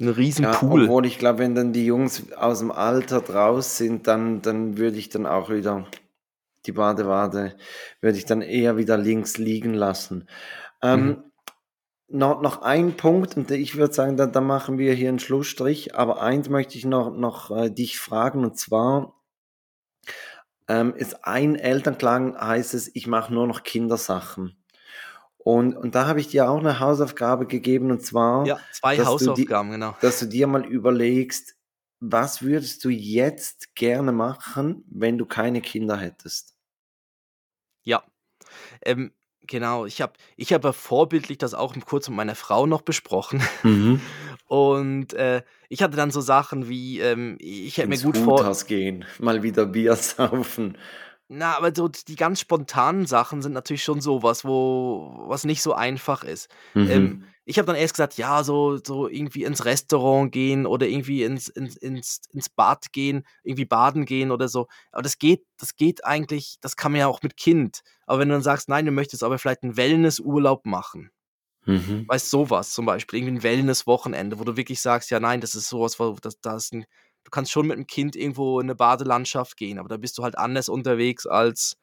[SPEAKER 2] ein riesen ja, Pool.
[SPEAKER 1] Obwohl ich glaube, wenn dann die Jungs aus dem Alter draus sind, dann, dann würde ich dann auch wieder die Badewanne, würde ich dann eher wieder links liegen lassen. Ähm, mhm. noch, noch ein Punkt, und ich würde sagen, da, da machen wir hier einen Schlussstrich, aber eins möchte ich noch, noch äh, dich fragen, und zwar, ähm, ist ein Elternklang, heißt es, ich mache nur noch Kindersachen. Und, und da habe ich dir auch eine Hausaufgabe gegeben, und zwar,
[SPEAKER 2] ja, zwei Hausaufgaben,
[SPEAKER 1] die,
[SPEAKER 2] genau.
[SPEAKER 1] dass du dir mal überlegst, was würdest du jetzt gerne machen, wenn du keine Kinder hättest?
[SPEAKER 2] Ja, ähm, genau. Ich habe ich hab ja vorbildlich das auch kurz mit meiner Frau noch besprochen. Mhm. Und äh, ich hatte dann so Sachen wie, ähm, ich hätte mir gut vor.
[SPEAKER 1] gehen, mal wieder Bier saufen
[SPEAKER 2] Na, aber so die ganz spontanen Sachen sind natürlich schon sowas, wo was nicht so einfach ist. Ähm, mhm. Ähm, ich habe dann erst gesagt, ja, so, so irgendwie ins Restaurant gehen oder irgendwie ins, ins, ins, ins Bad gehen, irgendwie baden gehen oder so. Aber das geht, das geht eigentlich, das kann man ja auch mit Kind. Aber wenn du dann sagst, nein, du möchtest aber vielleicht einen Wellnessurlaub machen. Mhm. Weißt sowas zum Beispiel, irgendwie ein Wellness-Wochenende, wo du wirklich sagst, ja, nein, das ist sowas, wo das, das ein du kannst schon mit einem Kind irgendwo in eine Badelandschaft gehen, aber da bist du halt anders unterwegs als,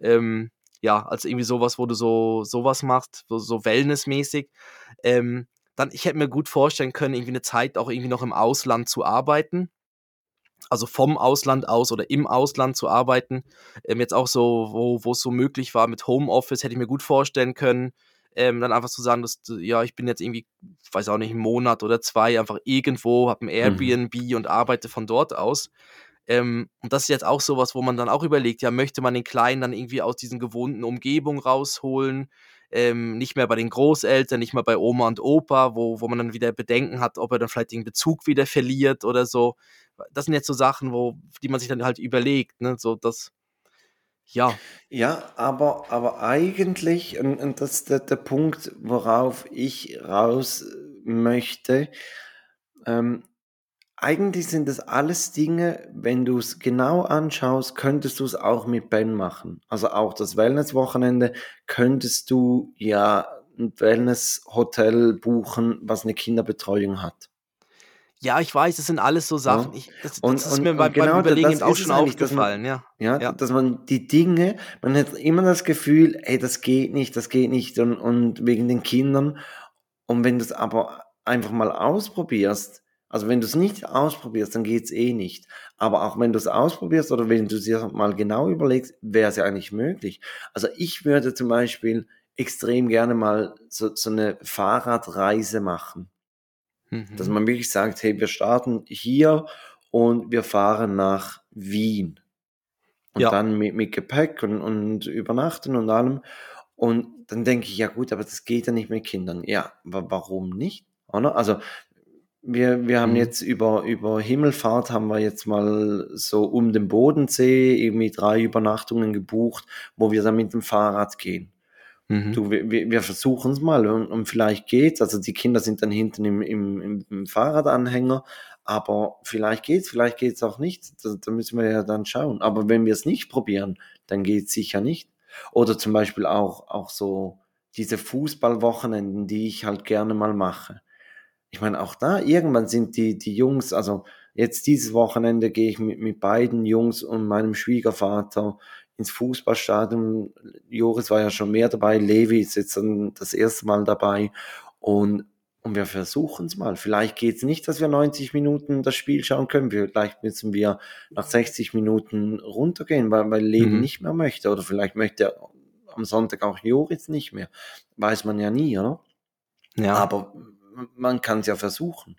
[SPEAKER 2] ähm, ja, als irgendwie sowas, wo du so sowas machst, so, so Wellnessmäßig. Ähm, dann, ich hätte mir gut vorstellen können, irgendwie eine Zeit auch irgendwie noch im Ausland zu arbeiten. Also vom Ausland aus oder im Ausland zu arbeiten. Ähm, jetzt auch so, wo es so möglich war mit Homeoffice, hätte ich mir gut vorstellen können, ähm, dann einfach zu sagen, dass, ja, ich bin jetzt irgendwie, weiß auch nicht, einen Monat oder zwei einfach irgendwo, habe ein mhm. Airbnb mhm. und arbeite von dort aus. Ähm, und das ist jetzt auch sowas, wo man dann auch überlegt, ja, möchte man den Kleinen dann irgendwie aus diesen gewohnten Umgebungen rausholen, ähm, nicht mehr bei den Großeltern, nicht mehr bei Oma und Opa, wo, wo man dann wieder Bedenken hat, ob er dann vielleicht den Bezug wieder verliert oder so. Das sind jetzt so Sachen, wo, die man sich dann halt überlegt, ne, so das, ja.
[SPEAKER 1] Ja, aber, aber eigentlich, und, und das ist der, der Punkt, worauf ich raus möchte, ähm, eigentlich sind das alles Dinge, wenn du es genau anschaust, könntest du es auch mit Ben machen. Also auch das Wellness-Wochenende könntest du ja ein Wellness-Hotel buchen, was eine Kinderbetreuung hat.
[SPEAKER 2] Ja, ich weiß, das sind alles so Sachen. Ja. Ich, das, und, das ist und, mir beim, genau beim Überlegen auch schon aufgefallen,
[SPEAKER 1] ja. ja. ja. dass man die Dinge, man hat immer das Gefühl, ey, das geht nicht, das geht nicht und, und wegen den Kindern. Und wenn du es aber einfach mal ausprobierst, also wenn du es nicht ausprobierst, dann geht es eh nicht. Aber auch wenn du es ausprobierst oder wenn du es dir mal genau überlegst, wäre es ja eigentlich möglich. Also ich würde zum Beispiel extrem gerne mal so, so eine Fahrradreise machen. Mhm. Dass man wirklich sagt, hey, wir starten hier und wir fahren nach Wien. Und ja. dann mit, mit Gepäck und, und übernachten und allem. Und dann denke ich, ja gut, aber das geht ja nicht mit Kindern. Ja, warum nicht? Oder? Also wir, wir haben mhm. jetzt über, über Himmelfahrt haben wir jetzt mal so um den Bodensee irgendwie drei Übernachtungen gebucht, wo wir dann mit dem Fahrrad gehen. Mhm. Du, wir, wir versuchen es mal und, und, vielleicht geht's. Also die Kinder sind dann hinten im, im, im Fahrradanhänger, aber vielleicht geht's, vielleicht geht's auch nicht. Da, da müssen wir ja dann schauen. Aber wenn wir es nicht probieren, dann geht's sicher nicht. Oder zum Beispiel auch, auch so diese Fußballwochenenden, die ich halt gerne mal mache. Ich meine, auch da, irgendwann sind die, die Jungs, also jetzt dieses Wochenende gehe ich mit, mit beiden Jungs und meinem Schwiegervater ins Fußballstadion. Joris war ja schon mehr dabei, Levi ist jetzt dann das erste Mal dabei und, und wir versuchen es mal. Vielleicht geht es nicht, dass wir 90 Minuten das Spiel schauen können. Vielleicht müssen wir nach 60 Minuten runtergehen, weil, weil Levi mhm. nicht mehr möchte. Oder vielleicht möchte er am Sonntag auch Joris nicht mehr. Weiß man ja nie, oder? Ja. Aber man kann es ja versuchen.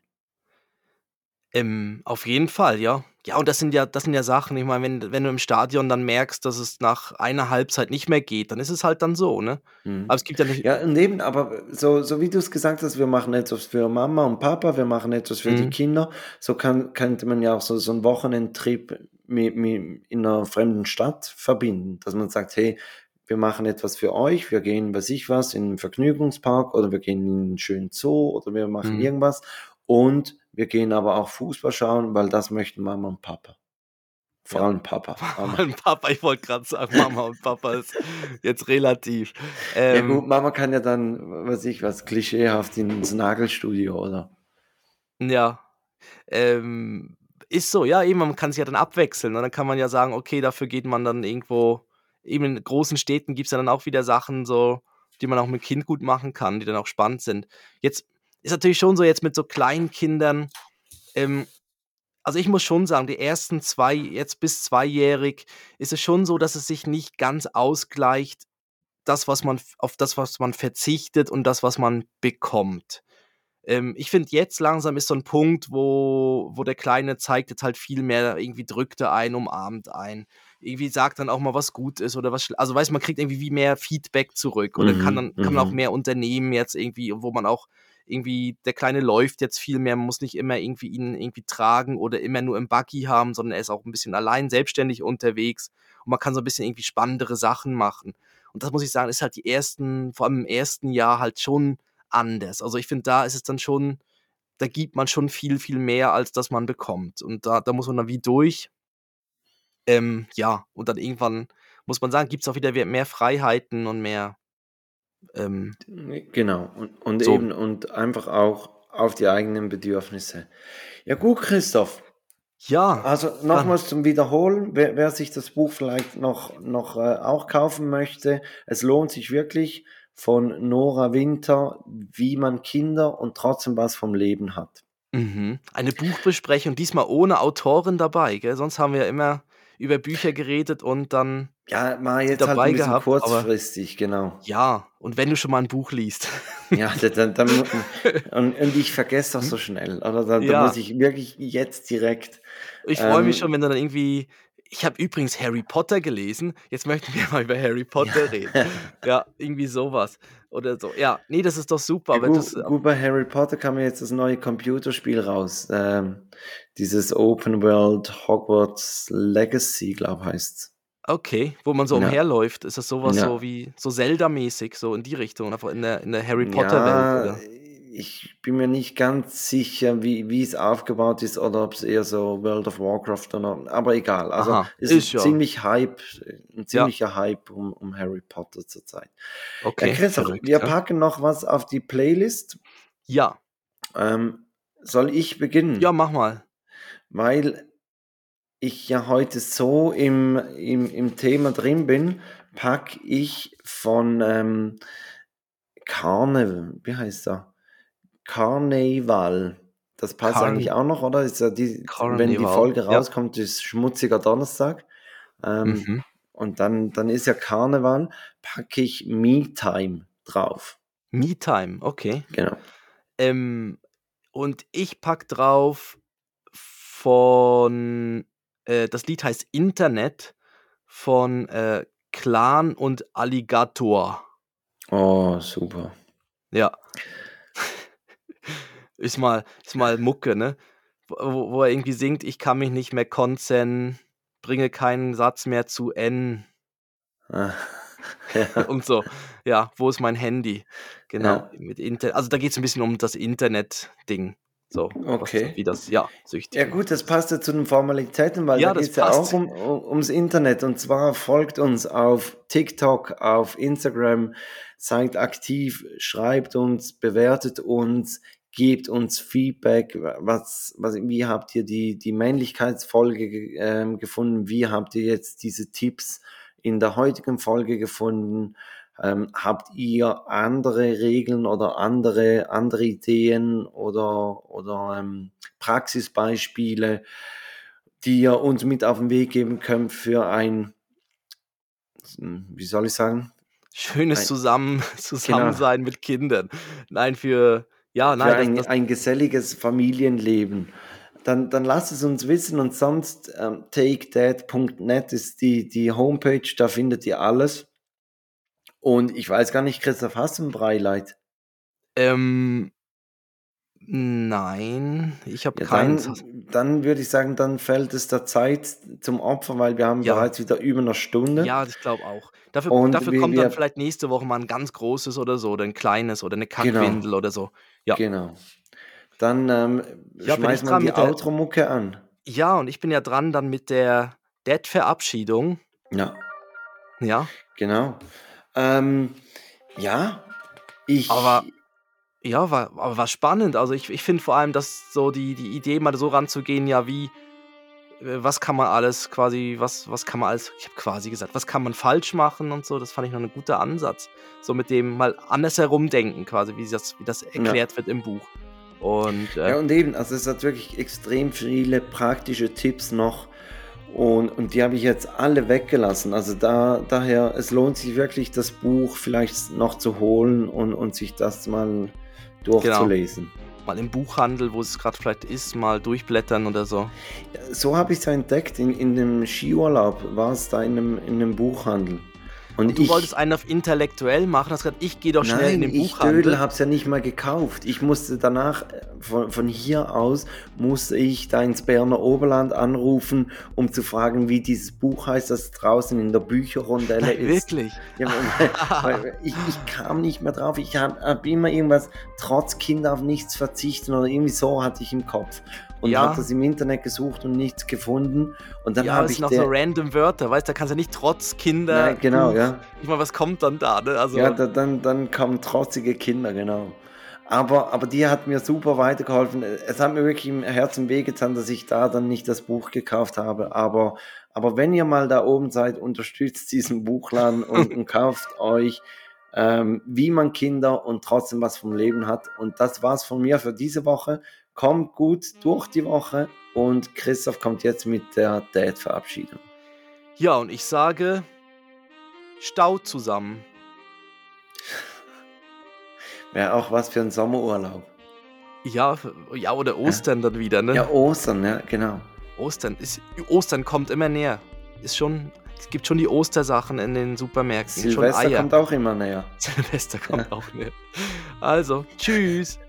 [SPEAKER 2] Ähm, auf jeden Fall, ja. Ja, und das sind ja, das sind ja Sachen, ich meine, wenn, wenn du im Stadion dann merkst, dass es nach einer Halbzeit nicht mehr geht, dann ist es halt dann so, ne?
[SPEAKER 1] Mhm. Aber es gibt ja nicht. Ja, und eben, aber so, so wie du es gesagt hast, wir machen etwas für Mama und Papa, wir machen etwas für mhm. die Kinder, so kann, könnte man ja auch so, so einen Wochenendtrip mit, mit in einer fremden Stadt verbinden, dass man sagt, hey, wir machen etwas für euch, wir gehen, weiß ich was, in einen Vergnügungspark oder wir gehen in einen schönen Zoo oder wir machen mhm. irgendwas und wir gehen aber auch Fußball schauen, weil das möchten Mama und Papa. Vor allem Papa.
[SPEAKER 2] Vor allem Papa, ich wollte gerade sagen, Mama und Papa ist jetzt relativ.
[SPEAKER 1] Ähm, ja gut, Mama kann ja dann, weiß ich was, klischeehaft ins Nagelstudio, oder?
[SPEAKER 2] Ja. Ähm, ist so, ja, eben, man kann sich ja dann abwechseln. Und dann kann man ja sagen, okay, dafür geht man dann irgendwo, eben in großen Städten gibt es ja dann auch wieder Sachen, so, die man auch mit Kind gut machen kann, die dann auch spannend sind. Jetzt ist natürlich schon so jetzt mit so kleinen Kindern. Ähm, also ich muss schon sagen, die ersten zwei, jetzt bis zweijährig, ist es schon so, dass es sich nicht ganz ausgleicht, das, was man, auf das, was man verzichtet und das, was man bekommt. Ähm, ich finde, jetzt langsam ist so ein Punkt, wo, wo der Kleine zeigt jetzt halt viel mehr, irgendwie drückt er ein, umarmt ein, irgendwie sagt dann auch mal, was gut ist oder was, also weiß man kriegt irgendwie wie mehr Feedback zurück oder mhm, kann dann kann man auch mhm. mehr unternehmen jetzt irgendwie, wo man auch irgendwie, der Kleine läuft jetzt viel mehr, man muss nicht immer irgendwie ihn irgendwie tragen oder immer nur im Buggy haben, sondern er ist auch ein bisschen allein selbstständig unterwegs und man kann so ein bisschen irgendwie spannendere Sachen machen. Und das muss ich sagen, ist halt die ersten, vor allem im ersten Jahr halt schon anders. Also ich finde, da ist es dann schon, da gibt man schon viel, viel mehr, als das man bekommt. Und da, da muss man dann wie durch. Ähm, ja, und dann irgendwann muss man sagen, gibt es auch wieder mehr Freiheiten und mehr.
[SPEAKER 1] Ähm, genau, und, und so. eben und einfach auch auf die eigenen Bedürfnisse. Ja, gut, Christoph. Ja. Also nochmals zum Wiederholen, wer, wer, sich das Buch vielleicht noch, noch äh, auch kaufen möchte, es lohnt sich wirklich von Nora Winter, wie man Kinder und trotzdem was vom Leben hat.
[SPEAKER 2] Mhm. Eine Buchbesprechung, diesmal ohne Autorin dabei, gell? sonst haben wir ja immer über Bücher geredet und dann
[SPEAKER 1] ja, mal jetzt dabei halt ein bisschen gehabt, kurzfristig, genau.
[SPEAKER 2] Ja, und wenn du schon mal ein Buch liest.
[SPEAKER 1] ja, dann, dann, und, und, ich vergesse das so schnell. Oder da, ja. muss ich wirklich jetzt direkt.
[SPEAKER 2] Ich freue mich ähm, schon, wenn du dann irgendwie ich habe übrigens Harry Potter gelesen. Jetzt möchten wir mal über Harry Potter reden. ja, irgendwie sowas. Oder so. Ja, nee, das ist doch super.
[SPEAKER 1] Ja, gut, das, gut, bei Harry Potter kam jetzt das neue Computerspiel raus. Ähm, dieses Open World Hogwarts Legacy, glaube heißt
[SPEAKER 2] Okay, wo man so ja. umherläuft. Ist das sowas ja. so wie so Zelda-mäßig, so in die Richtung, einfach in der, in der Harry Potter-Welt?
[SPEAKER 1] Ich bin mir nicht ganz sicher, wie, wie es aufgebaut ist oder ob es eher so World of Warcraft oder, aber egal. Also Aha, es ist, ist ja. ziemlich Hype, ein ziemlicher ja. Hype um, um Harry Potter zurzeit. Okay. Ja, Chris, verrückt, wir packen noch was auf die Playlist.
[SPEAKER 2] Ja.
[SPEAKER 1] Ähm, soll ich beginnen?
[SPEAKER 2] Ja, mach mal.
[SPEAKER 1] Weil ich ja heute so im, im, im Thema drin bin, packe ich von ähm, Karne, wie heißt er? Carnival. Das passt Carn eigentlich auch noch, oder? Ist ja die, wenn die Folge rauskommt, ja. ist schmutziger Donnerstag. Ähm, mhm. Und dann, dann ist ja Karneval, packe ich Me-Time drauf.
[SPEAKER 2] Me-Time, okay.
[SPEAKER 1] Genau.
[SPEAKER 2] Ähm, und ich packe drauf von, äh, das Lied heißt Internet von äh, Clan und Alligator.
[SPEAKER 1] Oh, super.
[SPEAKER 2] Ja ist mal, ist mal Mucke, ne? Wo, wo er irgendwie singt, ich kann mich nicht mehr konzen, bringe keinen Satz mehr zu N. Ah, ja. Und so, ja, wo ist mein Handy? Genau, ja. mit Internet. Also da geht es ein bisschen um das Internet-Ding. So,
[SPEAKER 1] okay.
[SPEAKER 2] Was, wie das, ja,
[SPEAKER 1] süchtig. Ja, gut, das passt ja zu den Formalitäten, weil ja, da geht es ja auch um, um, ums Internet. Und zwar folgt uns auf TikTok, auf Instagram, seid aktiv, schreibt uns, bewertet uns, gebt uns Feedback, was, was, wie habt ihr die, die Männlichkeitsfolge äh, gefunden, wie habt ihr jetzt diese Tipps in der heutigen Folge gefunden, ähm, habt ihr andere Regeln oder andere, andere Ideen oder, oder ähm, Praxisbeispiele, die ihr uns mit auf den Weg geben könnt für ein, wie soll ich sagen?
[SPEAKER 2] Schönes Zusammen, Zusammensein genau. mit Kindern. Nein, für ja, nein,
[SPEAKER 1] für ein, das, das ein geselliges Familienleben. Dann, dann lasst es uns wissen und sonst ähm, takedad.net ist die, die Homepage, da findet ihr alles. Und ich weiß gar nicht, Christoph, hast du ein Breileit?
[SPEAKER 2] Ähm, nein, ich habe
[SPEAKER 1] ja,
[SPEAKER 2] keins.
[SPEAKER 1] Dann, dann würde ich sagen, dann fällt es der Zeit zum Opfer, weil wir haben ja. bereits wieder über eine Stunde.
[SPEAKER 2] Ja, ich glaube auch. Dafür, dafür kommt dann vielleicht nächste Woche mal ein ganz großes oder so, oder ein kleines oder eine genau. Kackwindel genau. oder so.
[SPEAKER 1] Ja. Genau. Dann ähm, ja, schmeißt man die Outro-Mucke an.
[SPEAKER 2] Ja, und ich bin ja dran dann mit der Dead-Verabschiedung.
[SPEAKER 1] Ja.
[SPEAKER 2] Ja.
[SPEAKER 1] Genau. Ähm, ja, ich.
[SPEAKER 2] Aber ja, war, aber war spannend. Also ich, ich finde vor allem, dass so die, die Idee, mal so ranzugehen, ja, wie, äh, was kann man alles quasi, was, was kann man alles, ich habe quasi gesagt, was kann man falsch machen und so, das fand ich noch ein guter Ansatz. So mit dem mal anders herumdenken, quasi, wie das, wie das erklärt ja. wird im Buch. Und,
[SPEAKER 1] äh, ja, und eben, also es hat wirklich extrem viele praktische Tipps noch. Und, und die habe ich jetzt alle weggelassen. Also da, daher, es lohnt sich wirklich, das Buch vielleicht noch zu holen und, und sich das mal durchzulesen. Genau
[SPEAKER 2] mal im Buchhandel, wo es gerade vielleicht ist, mal durchblättern oder so.
[SPEAKER 1] So habe ich es entdeckt. In, in dem Skiurlaub war es da in einem, in einem Buchhandel.
[SPEAKER 2] Und, du ich, wolltest einen auf intellektuell machen, hast gesagt, ich gehe doch schnell nein, in den ich Buchhandel.
[SPEAKER 1] Ich Dödel hab's ja nicht mal gekauft. Ich musste danach, äh, von, von hier aus, musste ich da ins Berner Oberland anrufen, um zu fragen, wie dieses Buch heißt, das draußen in der Bücherrondelle ist.
[SPEAKER 2] Wirklich?
[SPEAKER 1] Ja, weil, weil ich, ich, kam nicht mehr drauf. Ich habe hab immer irgendwas, trotz Kinder auf nichts verzichten oder irgendwie so hatte ich im Kopf und ja. habe das im Internet gesucht und nichts gefunden. Und dann
[SPEAKER 2] ja,
[SPEAKER 1] habe ich
[SPEAKER 2] noch so random Wörter, weißt du, da kannst du nicht trotz Kinder.
[SPEAKER 1] Nein, genau, Buch, ja.
[SPEAKER 2] Ich meine, was kommt dann da? Ne?
[SPEAKER 1] Also, ja, da, dann, dann kommen trotzige Kinder, genau. Aber, aber die hat mir super weitergeholfen. Es hat mir wirklich im Herzen wehgetan, dass ich da dann nicht das Buch gekauft habe. Aber, aber wenn ihr mal da oben seid, unterstützt diesen Buchladen und, und kauft euch, ähm, wie man Kinder und trotzdem was vom Leben hat. Und das war's von mir für diese Woche kommt gut durch die Woche und Christoph kommt jetzt mit der Date-Verabschiedung.
[SPEAKER 2] Ja, und ich sage, Stau zusammen.
[SPEAKER 1] Wäre auch was für einen Sommerurlaub.
[SPEAKER 2] Ja, ja oder Ostern ja. dann wieder, ne?
[SPEAKER 1] Ja, Ostern, ja, genau.
[SPEAKER 2] Ostern, ist, Ostern kommt immer näher. Ist schon, es gibt schon die Ostersachen in den Supermärkten.
[SPEAKER 1] Silvester kommt auch immer näher.
[SPEAKER 2] Silvester kommt ja. auch näher. Also, tschüss.